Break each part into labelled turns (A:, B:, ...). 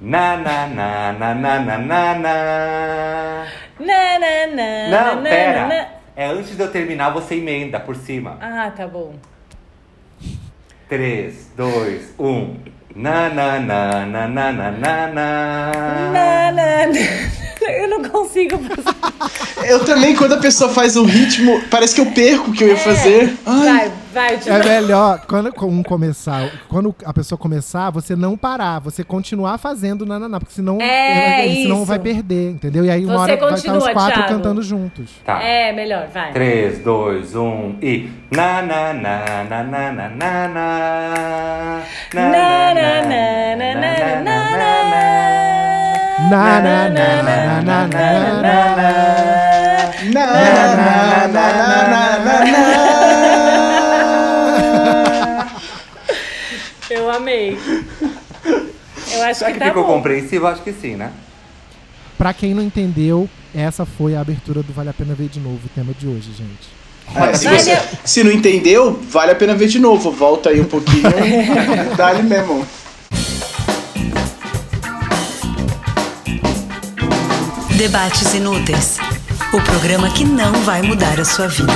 A: Na, na, na, na, na, na, na, na.
B: Na, na, na,
A: Não,
B: na,
A: pera.
B: na, na.
A: É antes de eu terminar, você emenda por cima.
B: Ah, tá bom.
A: 3, 2, 1. Na, na, na, na, na, na, na, na.
B: Na, na, na. Eu não consigo fazer.
C: Eu também, quando a pessoa faz o ritmo, parece que eu perco o que eu ia fazer. Ai,
B: Vai, vai,
D: É melhor, quando um começar, quando a pessoa começar, você não parar, você continuar fazendo nananá, porque senão,
B: É,
D: senão vai perder, entendeu? E aí uma
B: Você
D: hora vai estar os
B: continua,
D: quatro
B: Thiago.
D: cantando juntos.
A: Tá.
B: É, melhor, vai.
A: 3, 2, 1 e. Na, na, na, na, na, na, na, na.
B: Na, na, na, na, na, na, na.
D: Na, na, na, na, na, na, na, na.
C: na, na, na, na, na, na.
B: Eu amei. Eu acho
A: Será
B: que
A: que
B: tá
A: ficou
B: bom.
A: compreensível? Acho que sim, né?
D: Pra quem não entendeu, essa foi a abertura do Vale a Pena Ver de Novo, o tema de hoje, gente.
C: É, se, você, se não entendeu, vale a pena ver de novo. Volta aí um pouquinho. Dá-lhe mesmo.
E: Debates Inúteis o programa que não vai mudar a sua vida.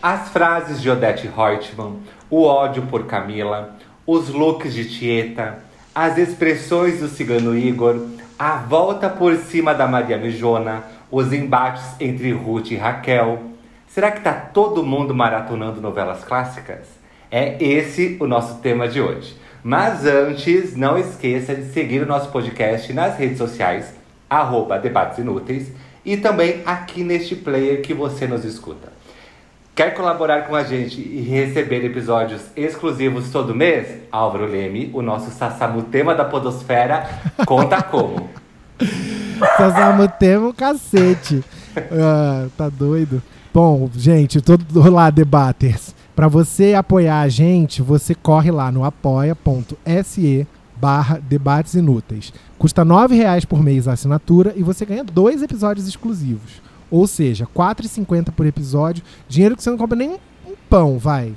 A: As frases de Odete Reutemann, o ódio por Camila, os looks de Tieta, as expressões do cigano Igor, a volta por cima da Maria Mijona, os embates entre Ruth e Raquel. Será que tá todo mundo maratonando novelas clássicas? É esse o nosso tema de hoje. Mas antes, não esqueça de seguir o nosso podcast nas redes sociais, arroba Debates Inúteis, e também aqui neste player que você nos escuta. Quer colaborar com a gente e receber episódios exclusivos todo mês? Álvaro Leme, o nosso Sassamutema da Podosfera, conta como.
D: Sazamutema o cacete. Ah, tá doido? Bom, gente, todo lá, debaters. Pra você apoiar a gente, você corre lá no apoia.se barra debates inúteis. Custa 9 reais por mês a assinatura e você ganha dois episódios exclusivos. Ou seja, R$ 4,50 por episódio. Dinheiro que você não compra nem um pão, vai.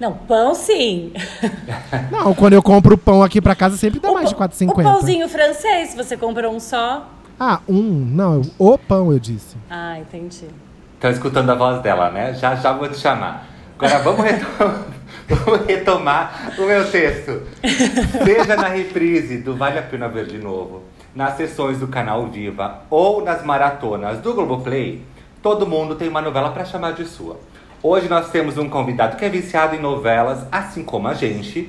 B: Não, pão sim.
D: Não, quando eu compro pão aqui pra casa sempre dá
B: O
D: mais de
B: pão-
D: 4,50.
B: O pãozinho francês, se você compra um só.
D: Ah, um. Não, o pão eu disse.
B: Ah, entendi.
A: Estão escutando a voz dela, né? Já já vou te chamar. Agora vamos retomar, o meu texto. Seja na reprise do Vale a Pena Ver de Novo, nas sessões do canal Viva ou nas maratonas do Globoplay, todo mundo tem uma novela para chamar de sua. Hoje nós temos um convidado que é viciado em novelas, assim como a gente,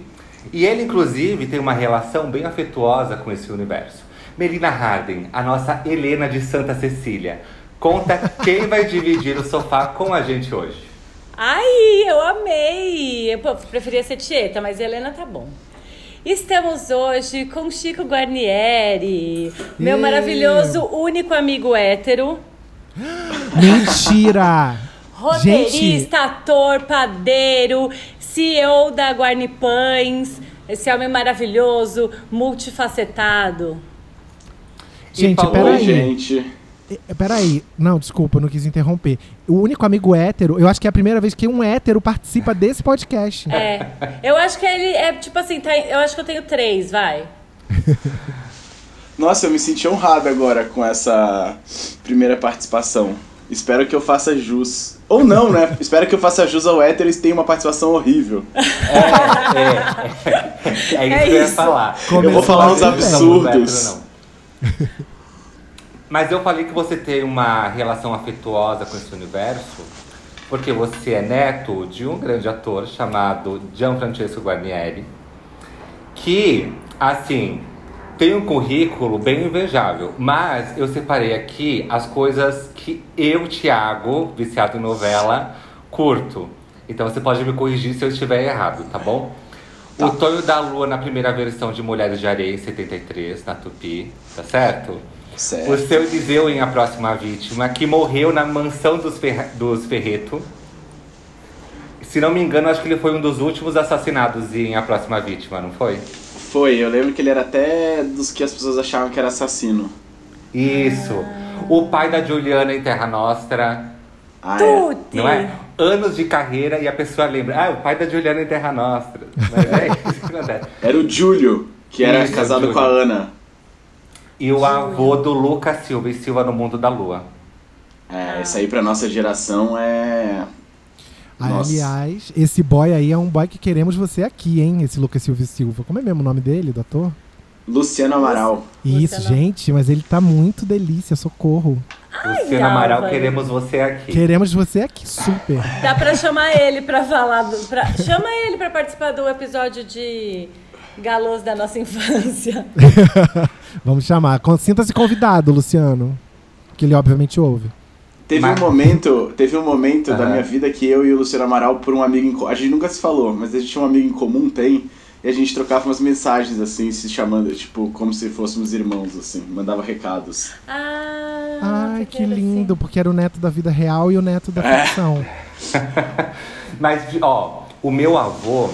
A: e ele inclusive tem uma relação bem afetuosa com esse universo. Melina Harden, a nossa Helena de Santa Cecília, conta quem vai dividir o sofá com a gente hoje.
B: Ai, eu amei! Eu preferia ser Tieta, mas Helena tá bom. Estamos hoje com Chico Guarnieri, meu maravilhoso único amigo hétero,
D: Mentira!
B: roteirista, ator, padeiro, CEO da Guarnipães, esse homem maravilhoso, multifacetado.
D: Gente,
A: falou,
C: Oi,
D: peraí.
C: gente.
D: É, Peraí, não, desculpa, eu não quis interromper. O único amigo hétero, eu acho que é a primeira vez que um hétero participa desse podcast.
B: É, eu acho que ele é tipo assim, tá, eu acho que eu tenho três, vai.
C: Nossa, eu me senti honrado agora com essa primeira participação. Espero que eu faça jus. Ou não, né? Espero que eu faça jus ao hétero e tenha uma participação horrível.
A: É, é, é isso que eu ia falar.
D: Começou
C: Eu vou falar uns absurdos.
A: Não. Mas eu falei que você tem uma relação afetuosa com esse universo, porque você é neto de um grande ator chamado Gianfrancesco Guarnieri, que, assim, tem um currículo bem invejável, mas eu separei aqui as coisas que eu, Thiago, viciado em novela, curto. Então você pode me corrigir se eu estiver errado, tá bom? O Tonho da Lua na primeira versão de Mulheres de Areia em 73, na Tupi, tá certo? O
C: Certo.
A: seu Eliseu em A Próxima Vítima, que morreu na mansão dos, Ferre- dos Ferreto. Se não me engano, acho que ele foi um dos últimos assassinados em A Próxima Vítima, não foi?
C: Foi, eu lembro que ele era até dos que as pessoas achavam que era assassino.
A: Isso. O pai da Juliana em Terra Nostra.
C: Ah, é.
A: Não é? anos de carreira e a pessoa lembra, ah, o pai da Juliana em Terra Nostra. Mas é isso que acontece.
C: Era o Júlio, que era
A: Isso,
C: casado com a Ana.
A: E o avô do Lucas Silva e Silva no Mundo da Lua.
C: É, esse aí pra nossa geração é. Nossa.
D: Aliás, esse boy aí é um boy que queremos você aqui, hein? Esse Lucas Silva e Silva. Como é mesmo o nome dele, do ator?
C: Luciano Amaral.
D: Isso,
B: Luciano.
D: gente, mas ele tá muito delícia, socorro.
A: Luciano Amaral, queremos você aqui.
D: Queremos você aqui, super.
B: Dá pra chamar ele pra falar do. Pra, chama ele pra participar do episódio de galôs da nossa infância.
D: Vamos chamar. Sinta-se convidado, Luciano. Que ele obviamente ouve.
C: Teve
A: Mas-
C: um momento, teve um momento da
A: Aham.
C: minha vida que eu e o Luciano Amaral, por um amigo em comum. A gente nunca se falou, mas a gente tinha um amigo em comum, tem. E a gente trocava umas mensagens, assim, se chamando, tipo, como se fôssemos irmãos, assim. Mandava recados.
B: Ah,
D: Ai, que lindo,
B: assim.
D: porque era o neto da vida real e o neto da
C: É.
D: ficção.
A: Mas, de- ó, o meu avô,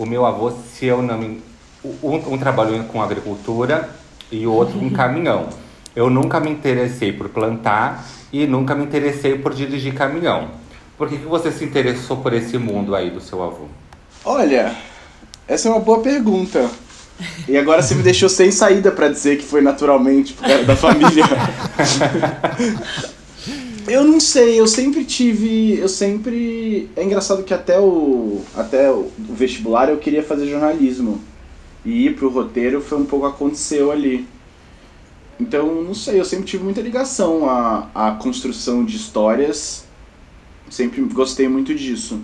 A: o meu avô, se eu não me... Um, um trabalhou com agricultura e o outro com caminhão. Eu nunca me interessei por plantar e nunca me interessei por dirigir caminhão. Por que, que você se interessou por esse mundo aí do seu avô?
C: Olha, essa é uma boa pergunta. E agora você me deixou sem saída pra dizer que foi naturalmente por causa da família. eu não sei, eu sempre tive, eu sempre é engraçado que até o até o vestibular eu queria fazer jornalismo. E ir pro roteiro foi um pouco aconteceu ali. Então, não sei, eu sempre tive muita ligação à, à construção de histórias. Sempre gostei muito disso.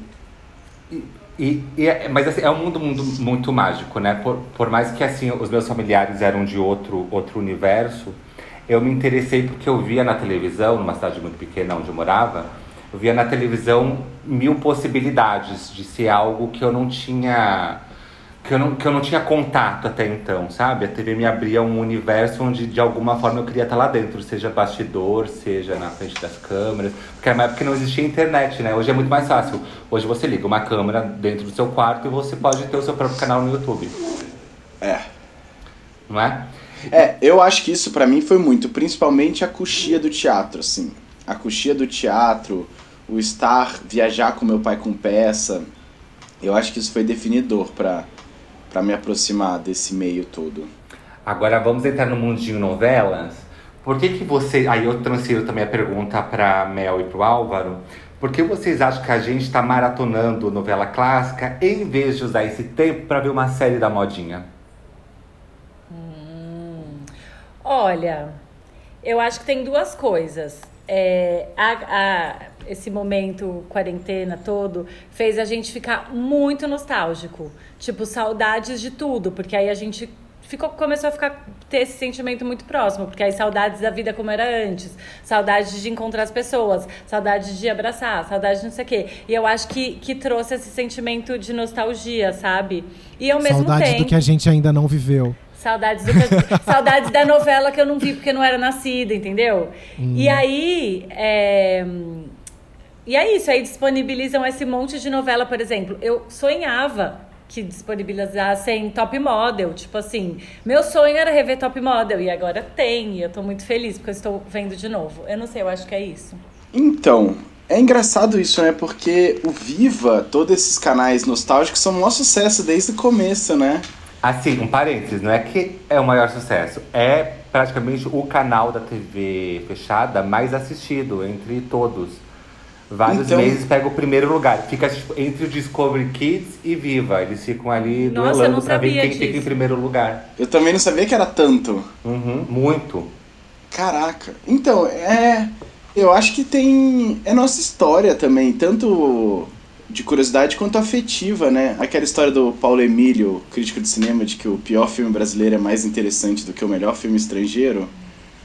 A: E, e é- mas assim, é um mundo, mundo muito mágico, né? Por, por mais que assim os meus familiares eram de outro, outro universo, eu me interessei porque eu via na televisão, numa cidade muito pequena onde eu morava, eu via na televisão mil possibilidades de ser algo que eu não tinha que eu não, que eu não tinha contato até então, sabe? A TV me abria um universo onde de alguma forma eu queria estar lá dentro, seja bastidor, seja na frente das câmeras, porque era uma época que não existia internet, né? Hoje é muito mais fácil. Hoje você liga uma câmera dentro do seu quarto e você pode ter o seu próprio canal no YouTube,
C: É.
A: não é?
C: É, eu acho que isso pra mim foi muito, principalmente a coxia do teatro, assim. A coxia do teatro, o estar, viajar com meu pai com peça. Eu acho que isso foi definidor pra, pra me aproximar desse meio todo.
A: Agora vamos entrar no mundinho novelas. Por que que você... Aí eu transfiro também a pergunta pra Mel e pro Álvaro. Por que vocês acham que a gente tá maratonando novela clássica em vez de usar esse tempo pra ver uma série da modinha?
B: Olha, eu acho que tem duas coisas. É, a- a- esse momento quarentena todo fez a gente ficar muito nostálgico. Tipo, saudades de tudo, porque aí a gente ficou, começou a ficar ter esse sentimento muito próximo, porque aí saudades da vida como era antes, saudades de encontrar as pessoas, saudades de abraçar, saudades de não sei o quê. E eu acho que, que trouxe esse sentimento de nostalgia, sabe? E ao mesmo
D: Saudade
B: tempo.
D: do que a gente ainda não viveu.
B: Saudades, do saudades da novela que eu não vi porque não era nascida, entendeu? E aí. é, E é isso, aí disponibilizam esse monte de novela, por exemplo. Eu sonhava que disponibilizassem Top Model. Tipo assim, meu sonho era rever Top Model e agora tem. E eu tô muito feliz porque eu estou vendo de novo. Eu não sei, eu acho que é isso.
C: Então, é engraçado isso, né? Porque o Viva, todos esses canais nostálgicos são um maior sucesso desde o começo, né?
A: Assim, um parênteses, não é que é o maior sucesso, é praticamente o canal da TV fechada mais assistido entre todos. Vários
C: Então-
A: meses pega o primeiro lugar. Fica tipo, entre o Discovery Kids e Viva. Eles ficam ali
B: Nossa,
A: duelando pra ver quem fica
B: disso.
A: em primeiro lugar.
C: Eu também não sabia que era tanto.
A: Uhum, muito.
C: Caraca. Então, é. Eu acho que tem. É nossa história também, tanto de curiosidade quanto afetiva, né? Aquela história do Paulo Emílio, crítico de cinema, de que o pior filme brasileiro é mais interessante do que o melhor filme estrangeiro.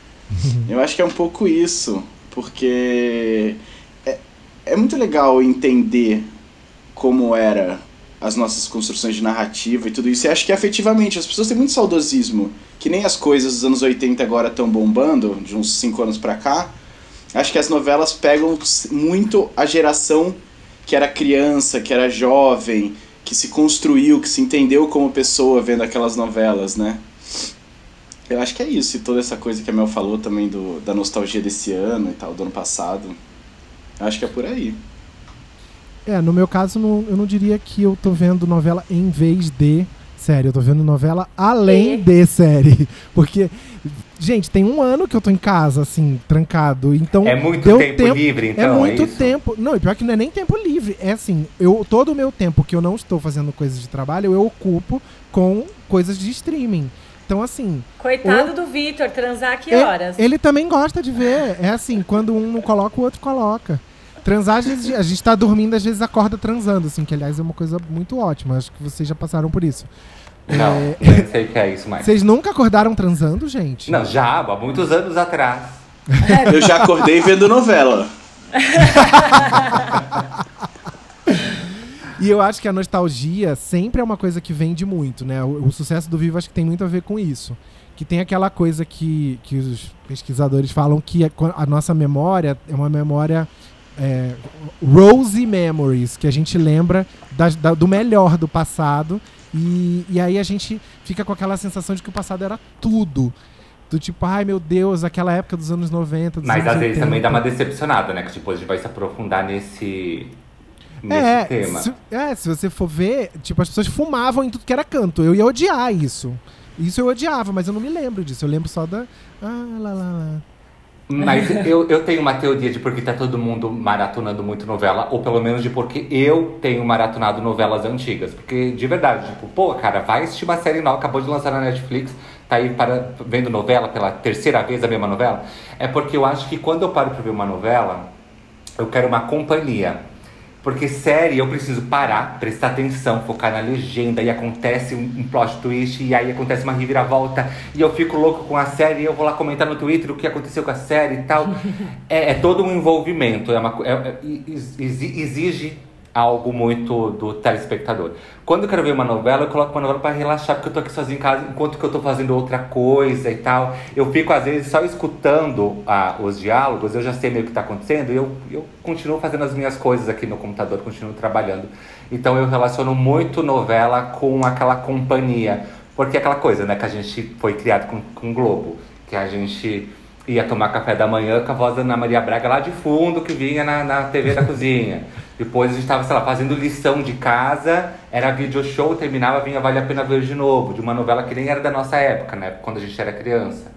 C: Eu acho que é um pouco isso, porque é, é muito legal entender como era as nossas construções de narrativa e tudo isso. E acho que afetivamente, as pessoas têm muito saudosismo, que nem as coisas dos anos 80 agora estão bombando, de uns 5 anos pra cá. Acho que as novelas pegam muito a geração que era criança, que era jovem, que se construiu, que se entendeu como pessoa vendo aquelas novelas, né? Eu acho que é isso, e toda essa coisa que a Mel falou também do, da nostalgia desse ano e tal, do ano passado. Eu acho que é por aí.
D: É, no meu caso, eu não diria que eu tô vendo novela em vez de série. Eu tô vendo novela além
B: E?
D: de série. Porque, gente, tem um ano que eu tô em casa, assim, trancado. Então.
A: É muito
D: deu
A: tempo, livre, então.
D: é muito
A: isso?
D: tempo. Não, e pior que não é nem tempo livre. É assim, eu todo o meu tempo que eu não estou fazendo coisas de trabalho, eu ocupo com coisas de streaming. Então, assim,
B: Coitado do Vitor, transar que
D: ele-
B: horas?
D: Ele também gosta de ver. É assim, quando um não coloca, o outro coloca. Transar, às vezes, a gente tá dormindo, às vezes acorda transando, assim, que aliás é uma coisa muito ótima. Acho que vocês já passaram por isso.
A: Não,
D: É,
A: nem sei o que é isso mais.
D: Vocês nunca acordaram transando, gente?
A: Não, já, há muitos anos atrás.
C: Eu já acordei vendo novela.
D: E eu acho que a nostalgia sempre é uma coisa que vende muito, né? O, o sucesso do Vivo acho que tem muito a ver com isso. Que tem aquela coisa que, que os pesquisadores falam que é co- a nossa memória é uma memória é, rosy memories, que a gente lembra das- da- do melhor do passado. E, e aí a gente fica com aquela sensação de que o passado era tudo. Do tipo, ai meu Deus, aquela época dos anos 90, dos
A: Mas
D: anos
A: às vezes
D: 80.
A: também dá uma decepcionada, né? Que depois a gente vai se aprofundar nesse, nesse
D: É
A: tema.
D: se, é, se você for ver, tipo, as pessoas fumavam em tudo que era canto. Eu ia odiar isso. Isso eu odiava, mas eu não me lembro disso. Eu lembro só da. Ah, lá, lá, lá.
A: Mas eu, eu tenho uma teoria de porque tá todo mundo maratonando muito novela, ou pelo menos de porque eu tenho maratonado novelas antigas. Porque, de verdade, tipo, pô, cara, vai assistir uma série nova, acabou de lançar na Netflix, tá aí para, vendo novela pela terceira vez a mesma novela. É porque eu acho que quando eu paro pra ver uma novela, eu quero uma companhia. Porque série eu preciso parar, prestar atenção, focar na legenda, e acontece um, um plot twist, e aí acontece uma reviravolta, e eu fico louco com a série, e eu vou lá comentar no Twitter o que aconteceu com a série e tal. é, é todo um envolvimento, é uma, é- é- exi- exige algo muito do telespectador. Quando eu quero ver uma novela, eu coloco uma novela para relaxar, porque eu tô aqui sozinho em casa, enquanto que eu tô fazendo outra coisa e tal. Eu fico, às vezes, só escutando ah, os diálogos, eu já sei meio o que tá acontecendo, e eu, eu continuo fazendo as minhas coisas aqui no computador, continuo trabalhando. Então eu relaciono muito novela com aquela companhia. Porque é aquela coisa, né, que a gente foi criado com, com Globo, que a gente ia tomar café da manhã com a voz da Ana Maria Braga lá de fundo, que vinha na, na TV da cozinha. Depois a gente tava, sei lá, fazendo lição de casa, era video show, terminava, vinha Vale a Pena Ver de novo, de uma novela que nem era da nossa época, né, quando a gente era criança.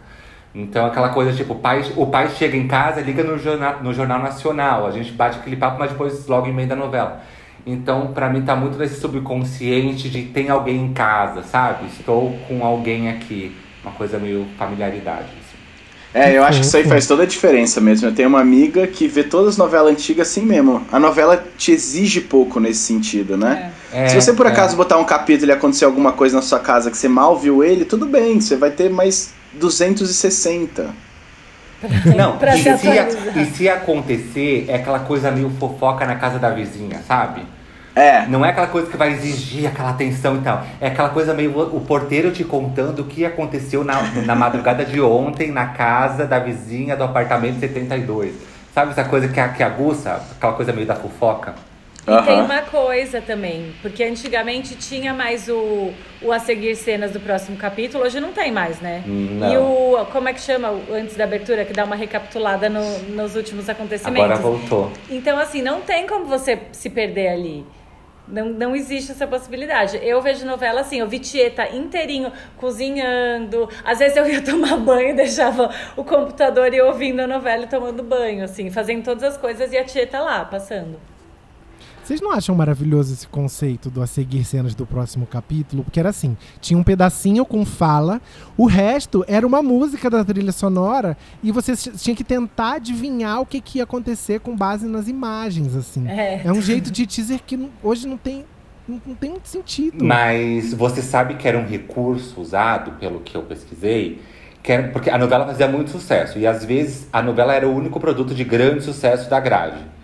A: Então aquela coisa tipo, o pai, o pai chega em casa, liga no jornal, no jornal Nacional, a gente bate aquele papo, mas depois logo emenda a novela. Então, pra mim tá muito nesse subconsciente de tem alguém em casa, sabe? Estou com alguém aqui. Uma coisa meio familiaridade.
C: É, eu acho que isso aí faz toda a diferença mesmo. Eu tenho uma amiga que vê todas as novelas antigas assim mesmo. A novela te exige pouco nesse sentido, né?
A: É,
C: Se você por
A: é.
C: acaso botar um capítulo e acontecer alguma coisa na sua casa que você mal viu ele, tudo bem, você vai ter mais 260.
A: Não, e
B: se atualizar.
A: e se acontecer, é aquela coisa meio fofoca na casa da vizinha, sabe?
C: É,
A: Não é aquela coisa que vai exigir aquela atenção e tal. É aquela coisa meio o porteiro te contando o que aconteceu na, na madrugada de ontem na casa da vizinha do apartamento 72. Sabe essa coisa que, que aguça? Aquela coisa meio da fofoca?
B: E tem
C: aham.
B: uma coisa também, porque antigamente tinha mais o, o a seguir cenas do próximo capítulo, hoje não tem mais, né?
A: Não.
B: E o, como é que chama, antes da abertura, que dá uma recapitulada no- nos últimos acontecimentos?
A: Agora voltou.
B: Então, assim, não tem como você se perder ali. Não, não existe essa possibilidade. Eu vejo novela assim, eu vi Tieta inteirinho cozinhando. Às vezes eu ia tomar banho, deixava o computador e ouvindo a novela e tomando banho, assim, fazendo todas as coisas e a Tieta lá, passando.
D: Vocês não acham maravilhoso esse conceito do a seguir cenas do próximo capítulo? Porque era assim, tinha um pedacinho com fala, o resto era uma música da trilha sonora e você tinha que tentar adivinhar o que, que ia acontecer com base nas imagens, assim.
B: É.
D: É um jeito de teaser que hoje não tem, não, não tem muito sentido.
A: Mas você sabe que era um recurso usado, pelo que eu pesquisei, que era, porque a novela fazia muito sucesso. E às vezes a novela era o único produto de grande sucesso da grade.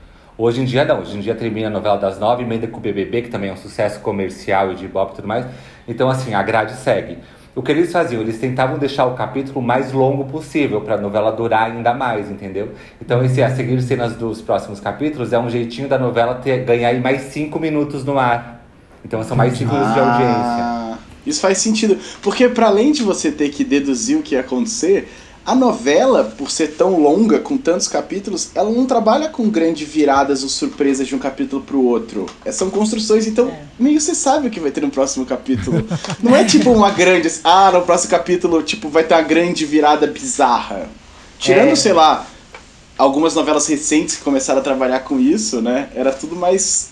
A: Hoje em dia não, hoje em dia termina a novela das nove, emenda com o BBB, que também é um sucesso comercial e de ibope e tudo mais. Então assim, a grade segue. O que eles faziam? Eles tentavam deixar o capítulo mais longo possível para a novela durar ainda mais, entendeu? Então esse a seguir cenas dos próximos capítulos é um jeitinho da novela ter, ganhar mais cinco minutos no ar. Então são mais cinco minutos de audiência.
C: Ah, Isso faz sentido. Porque para além de você ter que deduzir o que ia acontecer, a novela, por ser tão longa, com tantos capítulos, ela não trabalha com grandes viradas ou surpresas de um capítulo pro outro. É, São construções, então
B: É.
C: meio você sabe o que vai ter no próximo capítulo. não é tipo uma grande. Ah, no próximo capítulo, tipo, vai ter uma grande virada bizarra. Tirando,
A: É.
C: sei lá, algumas novelas recentes que começaram a trabalhar com isso, né? Era tudo mais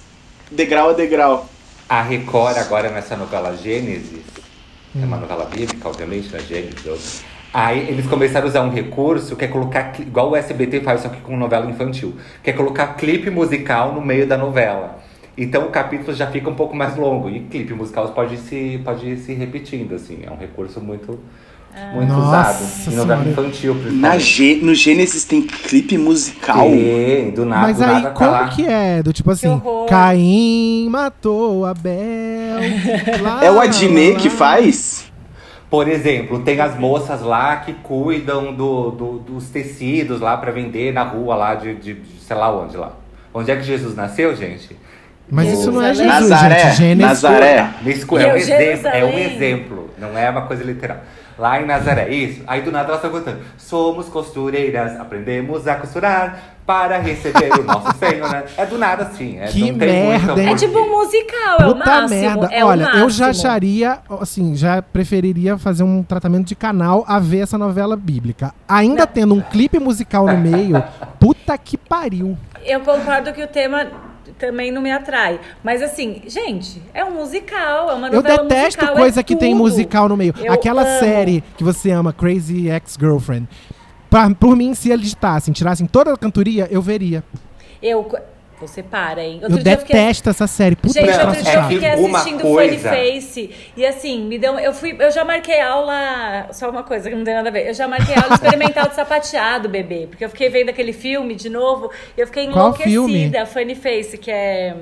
C: degrau a degrau.
A: A Record, agora nessa novela Gênesis, é uma novela bíblica, obviamente, né? Gênesis. Aí eles começaram a usar um recurso que é colocar, igual o SBT faz, só que com novela infantil, que é colocar clipe musical no meio da novela. Então o capítulo já fica um pouco mais longo. E clipe musical pode ir se, pode se repetindo, assim. É um recurso muito, muito
D: Nossa
A: usado. Em novela
D: Senhora.
A: infantil,
C: Na. Gê- no Gênesis tem clipe musical.
A: Sim, do nada,
D: Mas
A: do
D: aí,
A: nada tá
D: como
A: lá.
D: que é? Do tipo assim. Caim matou Abel. lá,
C: É o Adnet
D: lá,
C: que faz?
A: Por exemplo, tem as moças lá que cuidam do, do- dos tecidos lá pra vender na rua lá de, de, de sei lá onde lá. Onde é que Jesus nasceu, gente?
D: Mas isso não é Jesus,
C: Nazaré,
D: gente. Gênesis.
C: Nazaré.
A: Nesse, é, um exemplo, é um exemplo, não é uma coisa literal. Lá em Nazaré, isso. Aí do nada elas estão cantando. Somos costureiras, aprendemos a costurar para receber o nosso Senhor, né? É do nada assim. É,
D: Que
A: não tem
D: merda?
B: É tipo um musical, é o
D: Puta
B: máximo.
D: merda.
B: É o
D: Olha, eu já
B: máximo.
D: acharia, assim, já preferiria fazer um tratamento de canal a ver essa novela bíblica. Ainda tendo um clipe musical no meio, puta que pariu.
B: Eu concordo que o tema também não me atrai. Mas assim, gente, é um musical, é uma
D: Eu
B: novela
D: detesto
B: musical,
D: coisa
B: é
D: que tem musical no meio.
B: Eu
D: Aquela
B: amo.
D: série que você ama, Crazy Ex-Girlfriend. Por mim, se eles editassem, tirassem toda a cantoria, eu veria.
B: Eu. Você para, hein?
D: Eu
B: Outro dia fiquei-
D: detesto essa série. Puta
B: Gente,
D: que
A: Não,
B: outro dia
A: é
B: eu fiquei
A: uma
B: assistindo
A: coisa-
B: Funny Face e assim, me deu. Eu fui. Eu já marquei aula. Só uma coisa que não tem nada a ver. Eu já marquei aula experimental de sapateado, bebê. Porque eu fiquei vendo aquele filme de novo e eu fiquei
D: Qual
B: enlouquecida. Funny Face, que é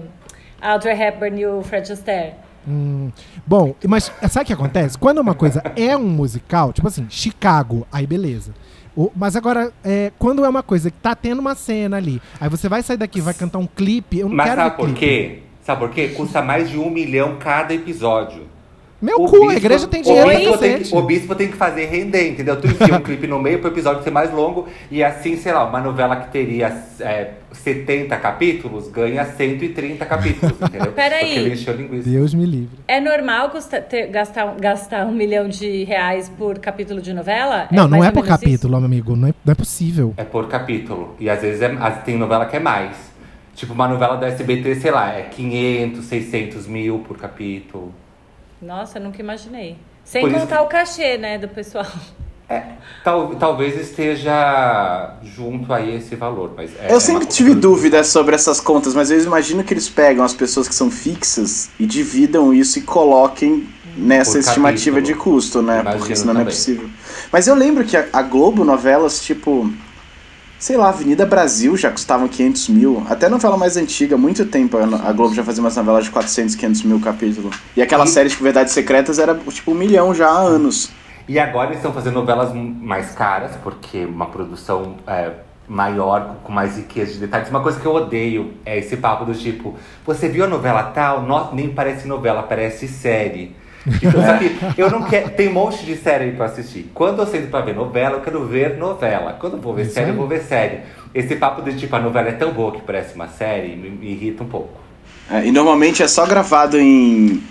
B: Audrey Hepburn e o Fred Astaire.
D: Hum, bom, mas sabe o que acontece? Quando uma coisa é um musical, tipo assim, Chicago, aí beleza. O- mas agora, é, quando é uma coisa que tá tendo uma cena ali, aí você vai sair daqui, vai cantar um clipe, eu não
A: Mas
D: quero
A: sabe
D: ver
A: por
D: clipe.
A: quê? Sabe por quê? Custa mais de um milhão cada episódio.
D: Meu
A: O
D: cu, a
A: bispo-
D: igreja tem dinheiro pra
A: bispo tem
D: cacete.
A: que- O bispo tem que fazer render, entendeu? Tu enfia um clipe no meio pro episódio ser mais longo e assim, sei lá, uma novela que teria é, 70 capítulos ganha 130 capítulos, entendeu?
B: Peraí.
A: Porque ele encheu linguiça.
D: Deus me livre.
B: É normal custa- ter- gastar, gastar um milhão de reais por capítulo de novela?
D: Não, não
B: mais
D: é por capítulo, meu amigo, não é, não é possível.
A: É por capítulo. E às vezes é, tem novela que é mais. Tipo, uma novela do SBT, sei lá, é 500, 600 mil por capítulo.
B: Nossa, eu nunca imaginei. Sem
A: Por
B: contar o cachê, né, do pessoal.
A: É, tal, talvez esteja junto aí esse valor, mas é- é
C: Eu
A: uma
C: sempre tive dúvidas sobre essas contas, mas eu imagino que eles pegam as pessoas que são fixas e dividam isso e coloquem nessa
A: Por
C: estimativa
A: capítulo.
C: de custo, né?
A: Imagino
C: Porque senão não é
A: também.
C: possível. Mas eu lembro que a, a Globo novelas, tipo. Sei lá, Avenida Brasil já custavam 500 mil. Até novela mais antiga, muito tempo a Globo já fazia umas novelas de 400, 500 mil capítulo. E aquelas
A: E-
C: séries de Verdades Secretas era tipo um milhão já há anos.
A: E agora eles estão fazendo novelas mais caras, porque uma produção é, maior, com mais riqueza de detalhes. Uma coisa que eu odeio é esse papo do tipo, você viu a novela tal? No- nem parece novela, parece série. Que eu não quero. Tem um monte de série aí pra assistir. Quando eu sento pra ver novela, eu quero ver novela. Quando eu vou ver
D: Isso
A: série,
D: aí.
A: eu vou ver série. Esse papo de tipo, a novela é tão boa que parece uma série, me, me irrita um pouco.
C: É, e normalmente é só gravado em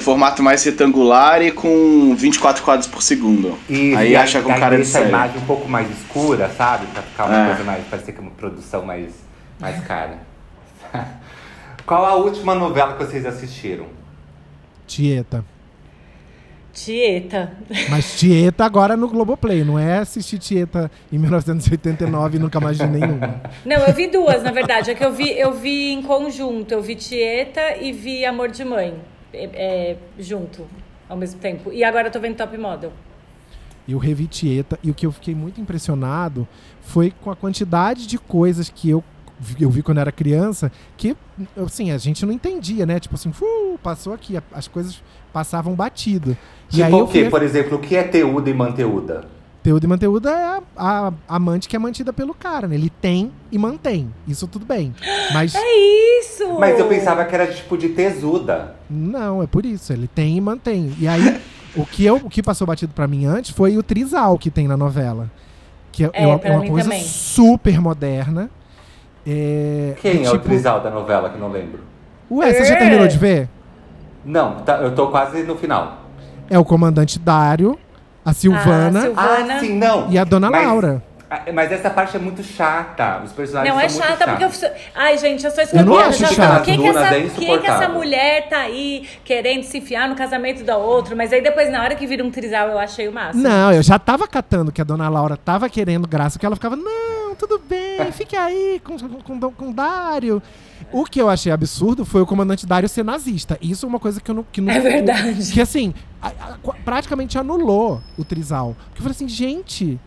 C: formato mais retangular e com 24 quadros por segundo.
A: E
C: aí
A: e
C: acha com
A: aí
C: cara de série.
A: imagem um pouco mais escura, sabe? Pra ficar uma
C: É.
A: coisa mais. parecer que é uma produção mais, mais cara. Qual a última novela que vocês assistiram?
D: Tieta.
B: Tieta.
D: Mas Tieta agora no Globoplay, não é assistir Tieta em 1989 e nunca mais vi nenhuma.
B: Não, eu vi duas, na verdade. É que eu vi, eu vi em conjunto. Eu vi Tieta e vi Amor de Mãe. é, é, junto, ao mesmo tempo. E agora eu tô vendo Top Model.
D: Eu revi Tieta e o que eu fiquei muito impressionado foi com a quantidade de coisas que eu, eu vi quando era criança que, assim, a gente não entendia, né? Tipo assim, "Fu, passou aqui, as coisas passavam batido. e aí
A: Tipo o quê?
D: fui
A: Por exemplo, o que é Teuda e Manteuda?
D: Teuda e Manteuda é a, a amante que é mantida pelo cara, né? Ele tem e mantém. Isso tudo bem. Mas
B: Isso!
A: Mas eu pensava que era tipo de tesuda.
D: não, é por isso. Ele tem e mantém. E aí O que, eu, o que passou batido pra mim antes foi o trisal que tem na novela. Que é,
B: É,
D: é uma,
B: pra
D: é uma
B: mim
D: coisa
B: também.
D: super moderna. É,
A: Quem
D: do
A: é o
D: tipo-
A: trisal da novela que eu não lembro?
D: Ué, você já
B: É.
D: terminou de ver?
A: Não, tá- eu tô quase no final.
D: É o comandante Dário, a Silvana
B: Ah, Silvana.
A: Ah, sim, não.
D: e a dona
A: Mas-
D: Laura.
A: Mas essa parte é muito chata. Os personagens
B: Não, é
A: são muito
B: chata porque eu. Ai, gente, eu sou
D: Eu não
B: escorpiana.
D: acho
B: já
D: chato.
B: Por que, que,
A: Dunas
B: essa,
A: é
B: que, que essa mulher tá aí querendo se enfiar no casamento da outra? Mas aí depois, na hora que vira um trisal, eu achei o máximo.
D: Não, eu já tava catando que a dona Laura tava querendo graça, que ela ficava, não, tudo bem, fique aí com, com, com, com o Dário. O que eu achei absurdo foi o comandante Dário ser nazista. Isso é uma coisa que eu não. Que não
B: É verdade.
D: Que assim, a- a- praticamente anulou o trisal. Porque eu falei assim, gente,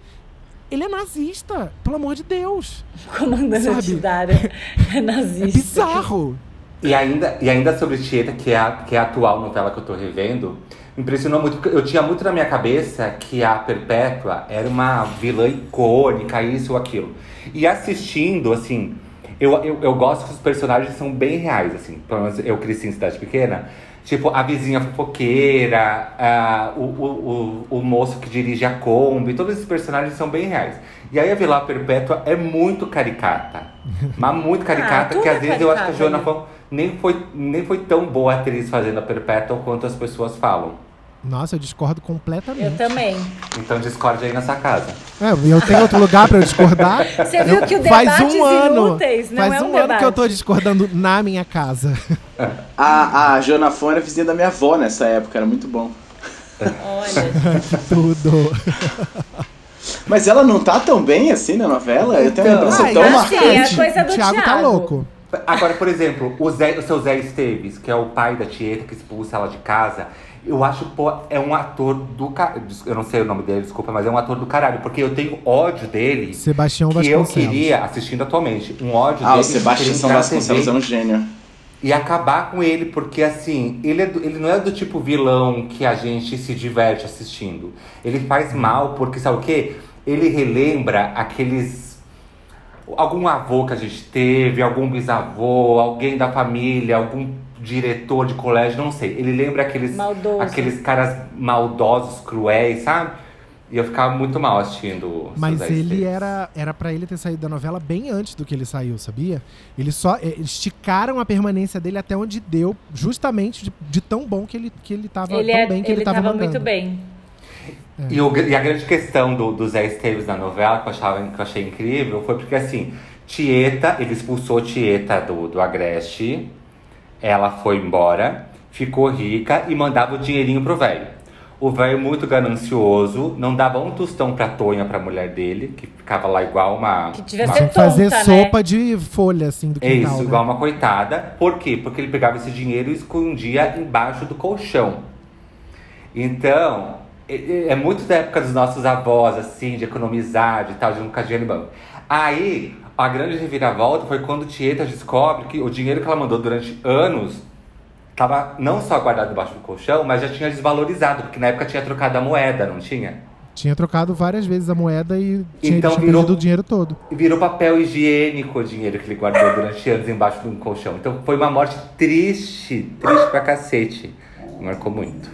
D: ele é nazista, pelo amor de Deus.
B: Comandante
D: Sabe?
B: Dário é nazista.
D: É bizarro.
A: E ainda, e ainda sobre Tieta, que é, a, que é a atual novela que eu tô revendo, impressionou muito, porque eu tinha muito na minha cabeça que a Perpétua era uma vilã icônica, isso ou aquilo. E assistindo, assim, eu, eu, eu gosto que os personagens são bem reais, assim. Pelo menos eu cresci em cidade pequena. Tipo, a vizinha fofoqueira, ah, o, o, o, o moço que dirige a Kombi, todos esses personagens são bem reais. E aí a vilã Perpétua é muito caricata. Mas muito caricata,
B: tudo
A: que às
B: é
A: vezes eu acho que a Joana Fon nem foi, nem foi tão boa atriz fazendo a Perpétua quanto as pessoas falam.
D: Nossa, eu discordo completamente.
B: Eu também.
A: Então discorde aí nessa casa.
D: É, eu tenho outro lugar pra eu discordar.
B: Você viu que o
D: Faz
B: debates
D: um ano.
B: inúteis não
D: Faz
B: é
D: um,
B: um
D: ano que eu tô
B: debate.
D: discordando na minha casa.
C: A, a Joana Fon era vizinha da minha avó nessa época, era muito bom.
B: Olha,
D: Tudo.
C: Mas ela não tá tão bem assim na novela? Eu tenho uma lembrança
D: Ai,
C: tão
B: acho
C: marcante.
B: que é a coisa do
D: o Thiago tá
B: Thiago.
D: louco.
A: Agora, por exemplo, o, Zé, o seu Zé Esteves, que é o pai da Tieta que expulsa ela de casa, eu acho, pô, é um ator do caralho. Eu não sei o nome dele, desculpa, mas é um ator do caralho, porque eu tenho ódio dele.
D: Sebastião
A: que eu
D: Vasconcelos.
A: queria, assistindo atualmente, um ódio
C: Ah,
A: dele.
C: o Sebastião Vasconcelos é um gênio.
A: E acabar com ele, porque assim, ele, é do- ele não é do tipo vilão que a gente se diverte assistindo. Ele faz mal, porque sabe o quê? Ele relembra aqueles. Algum avô que a gente teve, algum bisavô, alguém da família, algum diretor de colégio, não sei. Ele lembra aqueles,
B: Maldoso.
A: aqueles caras maldosos, cruéis, sabe? E eu ficava muito mal assistindo.
D: Mas ele era, era para ele ter saído da novela bem antes do que ele saiu, sabia? Eles só eh, esticaram a permanência dele até onde deu, justamente de, de tão bom que ele, que ele tava
B: ele,
D: tão
B: é,
D: bem que ele,
B: ele
D: tava,
B: tava muito bem.
A: E, o- e a grande questão do, do Zé Esteves na novela, que eu, achava, que eu achei incrível, foi porque assim, Tieta, ele expulsou Tieta do, do Agreste, ela foi embora, ficou rica e mandava o dinheirinho pro velho. O velho muito ganancioso, não dava um tostão pra Tonha, pra mulher dele, que ficava lá igual uma.
B: Que devia
A: uma-
B: ser
D: que fazer
B: tonta,
D: sopa
B: né?
D: de folha, assim, do
A: é
D: quintal.
A: isso,
D: né?
A: igual uma coitada. Por quê? Porque ele pegava esse dinheiro e escondia embaixo do colchão. Então, é, é- é muito da época dos nossos avós, assim, de economizar, de tal, de nunca dinheiro em banco. Aí, a grande reviravolta foi quando Tieta descobre que o dinheiro que ela mandou durante anos estava não só guardado debaixo do colchão, mas já tinha desvalorizado, porque na época tinha trocado a moeda, não tinha?
D: Tinha trocado várias vezes a moeda e tinha,
A: Então
D: tinha
A: virou-
D: o dinheiro todo.
A: E virou papel higiênico o dinheiro que ele guardou durante anos embaixo de um colchão. Então foi uma morte triste, triste pra cacete. Marcou muito.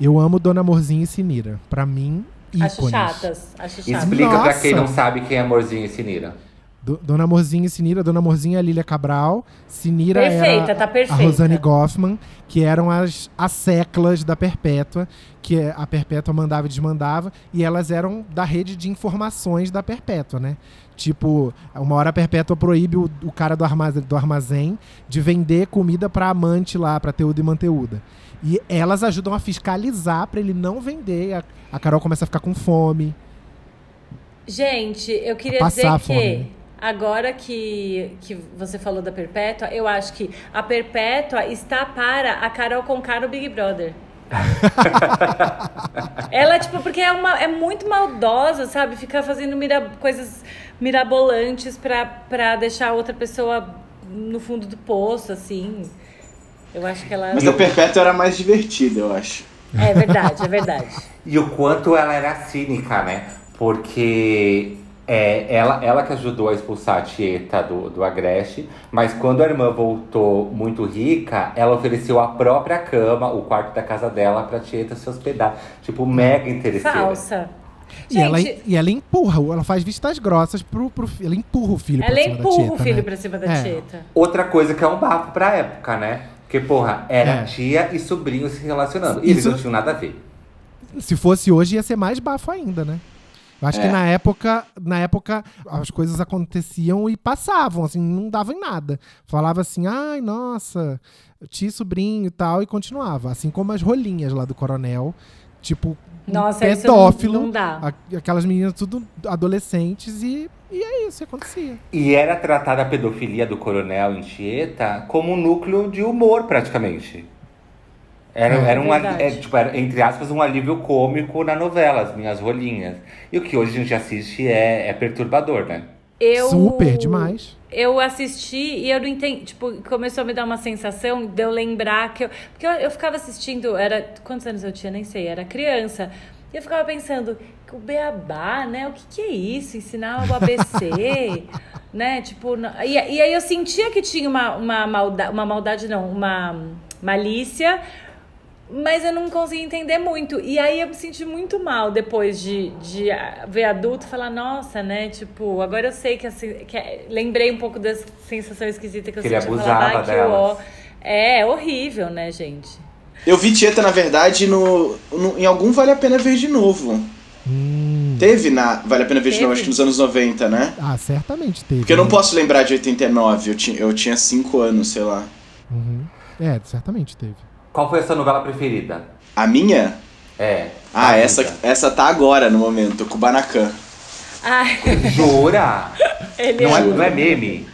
D: Eu amo Dona Amorzinho e Sinira. Pra mim, ícones.
B: Acho chatas. Acho chatas.
A: Explica pra
D: Nossa.
A: quem não sabe quem é Amorzinho e Sinira.
D: Do- Dona Amorzinho e Sinira. Dona Amorzinho é a Lília Cabral. Sinira
B: Perfeita, tá perfeita.
D: a Rosane Goffman, que eram as, as seclas da Perpétua, que é- a Perpétua mandava e desmandava, e elas eram da rede de informações da Perpétua, né? Tipo, uma hora a Perpétua proíbe o, o cara do armazém, do armazém de vender comida pra amante lá, pra Teuda e Manteuda. E elas ajudam a fiscalizar pra ele não vender. A, a Carol começa a ficar com fome.
B: Gente, eu queria dizer
D: fome,
B: que
D: né?
B: Agora que, que você falou da Perpétua, eu acho que a Perpétua está para a Carol Conká no Big Brother. Ela, tipo, porque é, uma, é muito maldosa, sabe? Ficar fazendo mira, coisas mirabolantes pra, pra deixar a outra pessoa no fundo do poço, assim. Eu acho que ela.
C: Mas a Perpétua era mais divertida, eu acho.
B: É verdade, é verdade.
A: E o quanto ela era cínica, né? Porque É, ela, ela que ajudou a expulsar a Tieta do, do Agreste, mas quando a irmã voltou muito rica, ela ofereceu a própria cama, o quarto da casa dela, pra Tieta se hospedar. Tipo, mega interesseira.
B: Falsa.
D: E ela, e ela empurra, ela faz vistas grossas pro, pro filho. Ela empurra o filho
B: ela
D: pra cima da
B: empurra o filho
D: né?
B: pra cima da
D: É.
B: Tieta.
A: Outra coisa que é um bafo pra época, né? Porque, porra, era
D: É.
A: tia e sobrinho se relacionando. E eles
D: Isso-
A: não tinham nada a ver.
D: Se fosse hoje, ia ser mais bafo ainda, né? Eu acho que
C: É.
D: na época, na época, as coisas aconteciam e passavam, assim, não dava em nada. Falava assim, ai, nossa, tio, sobrinho e tal, e continuava. Assim como as rolinhas lá do coronel, tipo, um
B: Nossa, isso
D: pedófilo,
B: não, não dá.
D: aquelas meninas tudo adolescentes, e, e é isso que acontecia.
A: E era tratada a pedofilia do coronel em Tieta como um núcleo de humor, praticamente. Era,
D: É.
A: era, um,
B: Verdade.
A: é, tipo, era, entre aspas, um alívio cômico na novela, as minhas rolinhas. E o que hoje a gente assiste é, é perturbador, né?
B: Eu,
D: Super demais.
B: Eu assisti e eu não entendi. Tipo, começou a me dar uma sensação de eu lembrar que eu. Porque eu, eu ficava assistindo. Era. Quantos anos eu tinha? Nem sei. Era criança. E eu ficava pensando, que o beabá, né? O que, que é isso? Ensinar o ABC, né? Tipo. não- E, e aí eu sentia que tinha uma, uma, malda, uma maldade, não, uma malícia. Mas eu não conseguia entender muito. E aí eu me senti muito mal depois de, de ah, ver adulto e falar, nossa, né? Tipo, agora eu sei que assim. Que é- lembrei um pouco das sensação esquisita que eu
A: Que ele
B: sentia.
A: abusava
B: falava, "Ai, que
A: delas."
B: ó. É, horrível, né, gente?
C: Eu vi Tieta, na verdade, no, no- em algum Vale a Pena Ver de Novo.
D: Hum.
C: Teve na Vale a Pena Ver de Novo,
B: Teve?
C: acho que nos anos 90, né?
D: Ah, certamente teve.
C: Porque eu não
D: né?
C: posso lembrar de 89, eu tinha, eu tinha 5 anos, sei lá.
D: Uhum. É, certamente teve.
A: Qual foi a sua novela preferida?
C: A minha?
A: É.
C: Ah, essa,
A: vida.
C: essa tá agora no momento, Kubanacan.
B: Ai,
A: Jura?
B: ele
A: não, é, não é meme?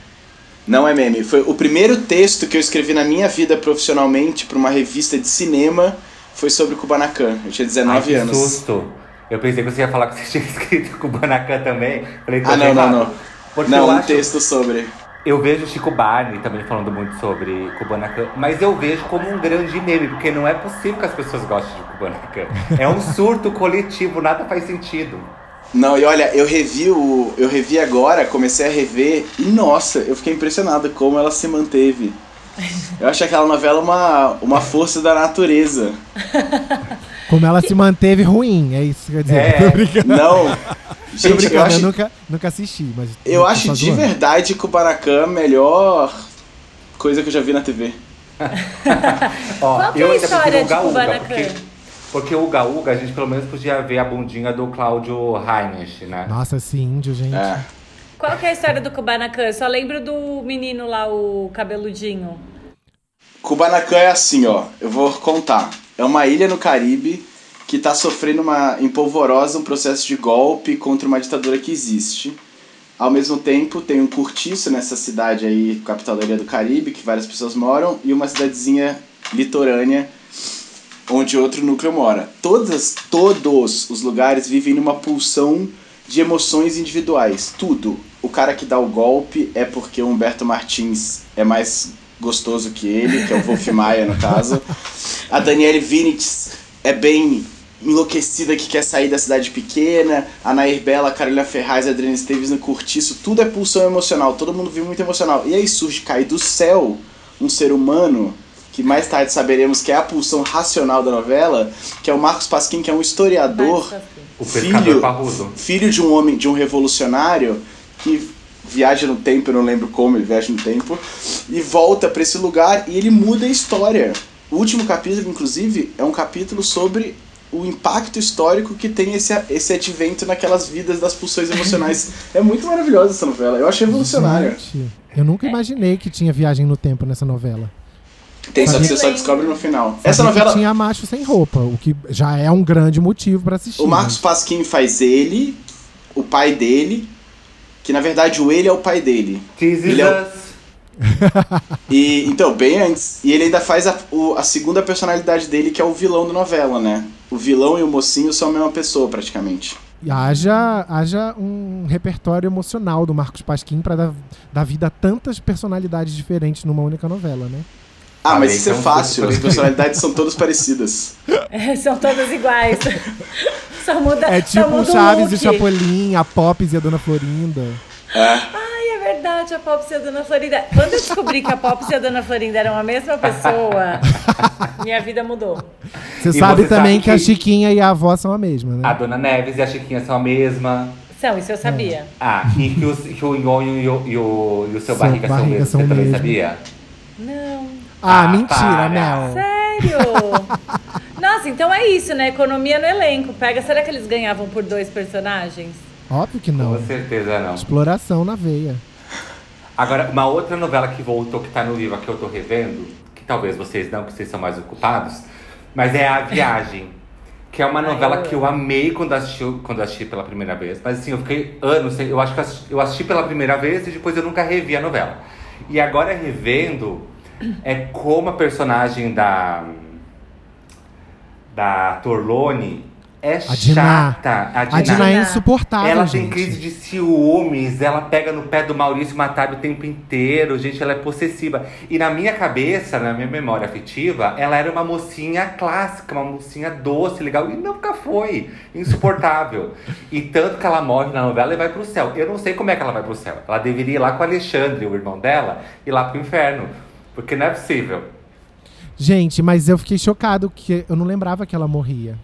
C: Não é meme, foi o primeiro texto que eu escrevi na minha vida profissionalmente para uma revista de cinema foi sobre Kubanacan. Eu tinha 19
A: Ai, que
C: anos.
A: susto. Eu pensei que você ia falar que você tinha escrito com o Banacan também. Falei,
C: Ah, não, não,
A: errado.
C: não.
A: Porque
C: Não, um
A: acho,
C: texto sobre.
A: Eu vejo Chico Barney também falando muito sobre Kubanacan, mas eu vejo como um grande meme, porque não é possível que as pessoas gostem de Kubanacan. É um surto coletivo, nada faz sentido.
C: Não, e olha, eu revi o. Eu revi agora, comecei a rever, e nossa, eu fiquei impressionado como ela se manteve. Eu acho aquela novela uma, uma força da natureza.
D: Como ela se manteve ruim, é isso que quer dizer.
A: É.
C: Não.
D: Tô
C: Gente, eu
D: brincando, eu,
C: acho,
D: nunca, nunca assisti, mas.
C: eu acho de
D: zoando.
C: verdade que o Banacan a melhor coisa que eu já vi na TV.
A: Ó,
B: Qual que é
A: eu
B: a
A: ainda
B: história de Kubanacan?
A: porque, porque o Uga a gente pelo menos podia ver a bundinha do Cláudio Heinrich, né?
D: Nossa, esse índio, gente.
C: É.
B: Qual que é a história do Kubanacan? Eu só lembro do menino lá, o cabeludinho.
C: Kubanacan é assim, ó. Eu vou contar. É uma ilha no Caribe que tá sofrendo uma empolvorosa um processo de golpe contra uma ditadura que existe. Ao mesmo tempo, tem um cortiço nessa cidade aí, capital da Ilha do Caribe, que várias pessoas moram, e uma cidadezinha litorânea onde outro núcleo mora. Todas, todos os lugares vivem numa pulsão de emoções individuais. Tudo. O cara que dá o golpe é porque o Humberto Martins é mais gostoso que ele, que é o Wolf Maia no caso. A Daniele Vinitz é bem enlouquecida que quer sair da cidade pequena. A Nair Bela, a Carolina Ferraz, a Adriana Esteves no Curtiço. Tudo é pulsão emocional. Todo mundo vive muito emocional. E aí surge, cai do céu, um ser humano que mais tarde saberemos que é a pulsão racional da novela, que é o Marcos Pasquim, que é um historiador, filho, filho de um homem, de um revolucionário que viaja no tempo, eu não lembro como ele viaja no tempo, e volta para esse lugar e ele muda a história. O último capítulo, inclusive, é um capítulo sobre o impacto histórico que tem esse, esse advento naquelas vidas das pulsões emocionais. é muito maravilhosa essa novela, eu acho revolucionária.
D: Gente, eu nunca imaginei que tinha viagem no tempo nessa novela.
C: Tem, só que você só descobre no final.
D: Sabia
C: Essa
D: que
C: novela,
D: tinha macho sem roupa, o que já é um grande motivo pra assistir.
C: O Marcos
D: mas-
C: Pasquim faz ele, o pai dele, que na verdade o ele é o pai dele. Ele é o-. E então, bem antes. E ele ainda faz a, o- a segunda personalidade dele, que é o vilão da novela, né? O vilão e o mocinho são a mesma pessoa, praticamente.
D: E haja, haja um repertório emocional do Marcos Pasquim pra dar, dar vida a tantas personalidades diferentes numa única novela, né?
C: Ah, mas isso é
A: é
C: fácil, as personalidades são todas parecidas.
B: São todas iguais. Só muda,
D: É
B: só
D: tipo
B: muda
D: o Chaves e o
B: look.
D: Chapolin, a Pops e a Dona Florinda.
B: Ai, é verdade, a Pops e a Dona Florinda. Quando eu descobri que a Pops e a Dona Florinda eram a mesma pessoa, minha vida mudou.
D: Você
A: E
D: sabe
A: você
D: também
A: sabe
D: que... a
A: que-
D: Chiquinha e a avó são a mesma, né?
A: A Dona Neves e a Chiquinha são a mesma.
B: São, isso eu sabia.
A: Ah, e que, os, que o Nhonho e o, e o, e o seu
D: Seu
A: barriga, são
D: barriga
A: mesmos.
D: são
A: Você também
D: mesmo.
A: sabia?
B: Não.
D: Ah,
A: Ah,
D: mentira,
A: para.
D: Mel.
B: Sério? Nossa, então é isso, né? Economia no elenco. Pega, será que eles ganhavam por dois personagens?
D: Óbvio que não.
A: Com certeza não.
D: Exploração na veia.
A: Agora, uma outra novela que voltou, que tá no livro que eu tô revendo, que talvez vocês não, que vocês são mais ocupados, mas é A Viagem. Que é uma
B: Ai,
A: novela
B: eu
A: que eu amei quando assisti, quando assisti pela primeira vez. Mas assim, eu fiquei anos, sem- eu acho que eu assisti, eu assisti pela primeira vez e depois eu nunca revi a novela. E agora revendo, é como a personagem da. Da Torlone é
D: A Diná.
A: chata.
D: A Diná é
B: Diná.
D: insuportável,
A: Ela
D: gente.
A: tem crise de ciúmes, ela pega no pé do Maurício Matar o tempo inteiro, gente, ela é possessiva. E na minha cabeça, na minha memória afetiva, ela era uma mocinha clássica, uma mocinha doce, legal, e nunca foi. Insuportável. e tanto que ela morre na novela e vai pro céu. Eu não sei como é que ela vai pro céu. Ela deveria ir lá com o Alexandre, o irmão dela, e ir lá pro inferno. Porque não é possível.
D: Gente, mas eu fiquei chocado que eu não lembrava que ela morria.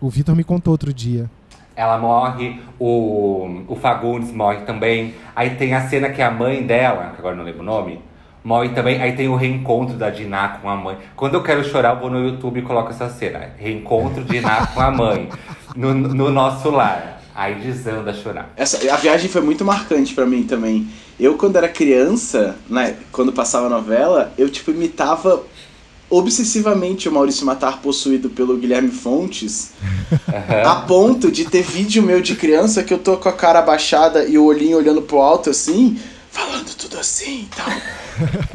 D: O Vitor me contou outro dia.
A: Ela morre, o, o Fagundes morre também. Aí tem a cena que a mãe dela, que agora eu não lembro o nome, morre também. Aí tem o reencontro da Diná com a mãe. Quando eu quero chorar, eu vou no YouTube e coloco essa cena. Reencontro de Diná com a mãe. No, no nosso lar. Aí desanda a chorar.
C: Essa, a viagem foi muito marcante pra mim também. Eu, quando era criança, né, quando passava a novela, eu, tipo, imitava obsessivamente o Maurício Matar possuído pelo Guilherme Fontes, a ponto de ter vídeo meu de criança que eu tô com a cara abaixada e o olhinho olhando pro alto assim, falando tudo assim e tal.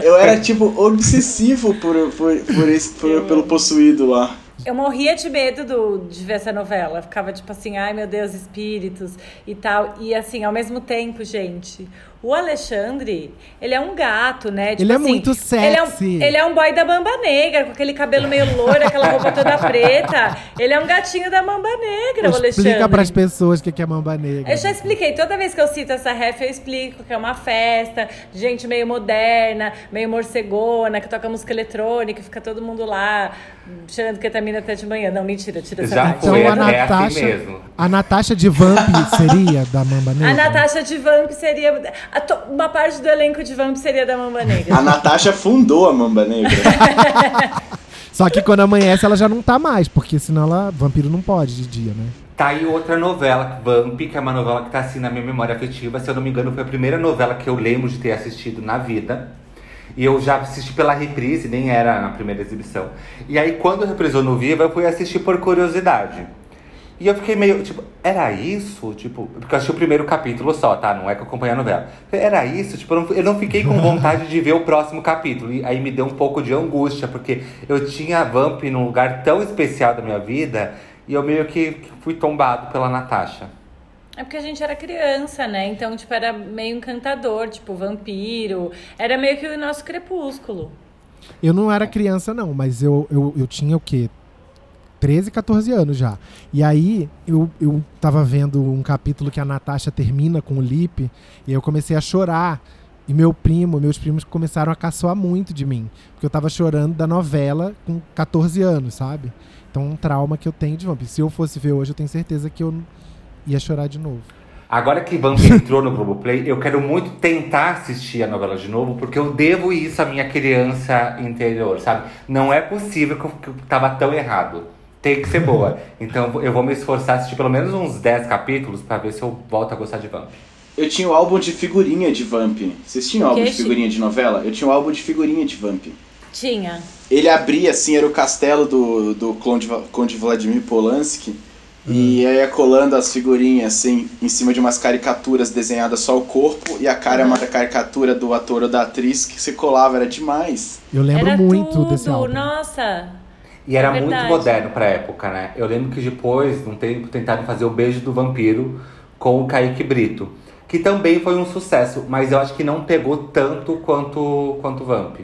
C: Eu era, tipo, obsessivo por, por, por esse, por- pelo possuído lá.
B: Eu morria de medo do, de ver essa novela. Eu ficava tipo assim, ai meu Deus, espíritos e tal. E assim, ao mesmo tempo, gente, o Alexandre, ele é um gato, né? Tipo
D: Ele é
B: assim,
D: muito
B: Ele é, um,
D: sexy.
B: ele é um boy da Mamba Negra, com aquele cabelo meio loiro, aquela roupa toda preta. Ele é um gatinho da Mamba Negra, o Alexandre.
D: Explica pras pessoas o que é mamba negra.
B: Eu já expliquei, toda vez que eu cito essa ref, eu explico que é uma festa de gente meio moderna, meio morcegona, que toca música eletrônica, fica todo mundo lá cheirando ketamina até de manhã. Não, mentira, tira essa
A: Já
B: parte.
D: Então a
A: é assim
D: Natasha,
A: mesmo.
D: a Natasha de Vamp seria da mamba negra?
B: A Natasha de Vamp seria. a to- Uma parte do elenco de Vamp seria da Mamba Negra.
C: A Natasha fundou a Mamba Negra.
D: Só que quando amanhece ela já não tá mais, porque senão ela vampiro não pode de dia, né?
A: Tá aí outra novela, Vamp, que é uma novela que tá assim na minha memória afetiva. Se eu não me engano, foi a primeira novela que eu lembro de ter assistido na vida. E eu já assisti pela reprise, nem era na primeira exibição. E aí, quando reprisou no Viva, eu fui assistir por curiosidade. E eu fiquei meio, tipo, era isso? Tipo, porque eu assisti o primeiro capítulo só, tá? Não é que eu acompanhei a novela. Era isso? Tipo, eu não, fiquei com vontade de ver o próximo capítulo. E aí me deu um pouco de angústia, porque eu tinha a Vamp num lugar tão especial da minha vida e eu meio que fui tombado pela Natasha.
B: É porque a gente era criança, né? Então, tipo, era meio encantador, tipo, vampiro. Era meio que o nosso crepúsculo.
D: Eu não era criança, não, mas eu, eu, eu tinha o quê? 13, 14 anos já. E aí eu, eu tava vendo um capítulo que a Natasha termina com o Lipe e eu comecei a chorar. E meu primo, meus primos começaram a caçoar muito de mim. Porque eu tava chorando da novela com 14 anos, sabe? Então um trauma que eu tenho de Vamp. Se eu fosse ver hoje, eu tenho certeza que eu ia chorar de novo.
A: Agora que Vamp entrou no Globoplay, eu quero muito tentar assistir a novela de novo, porque eu devo isso à minha criança interior, sabe? Não é possível que eu, que eu tava tão errado. Tem que ser boa. Então eu vou me esforçar a assistir pelo menos uns 10 capítulos pra ver se eu volto a gostar de Vamp.
C: Eu tinha o álbum de figurinha de Vamp. Vocês tinham álbum de figurinha de novela? Eu tinha o álbum de figurinha de Vamp.
B: Tinha.
C: Ele abria assim, era o castelo do, do Conde, Conde Vladimir Polanski. E aí ia colando as figurinhas assim, em cima de umas caricaturas desenhadas só o corpo, e a cara é uma caricatura do ator ou da atriz que você colava, era demais.
D: Eu lembro
B: era
D: muito
B: tudo.
D: desse álbum.
B: Nossa.
A: E era
B: É
A: muito moderno pra época, né? Eu lembro que depois, num tempo, tentaram fazer o Beijo do Vampiro com o Kaique Brito. Que também foi um sucesso, mas eu acho que não pegou tanto quanto, quanto Vamp.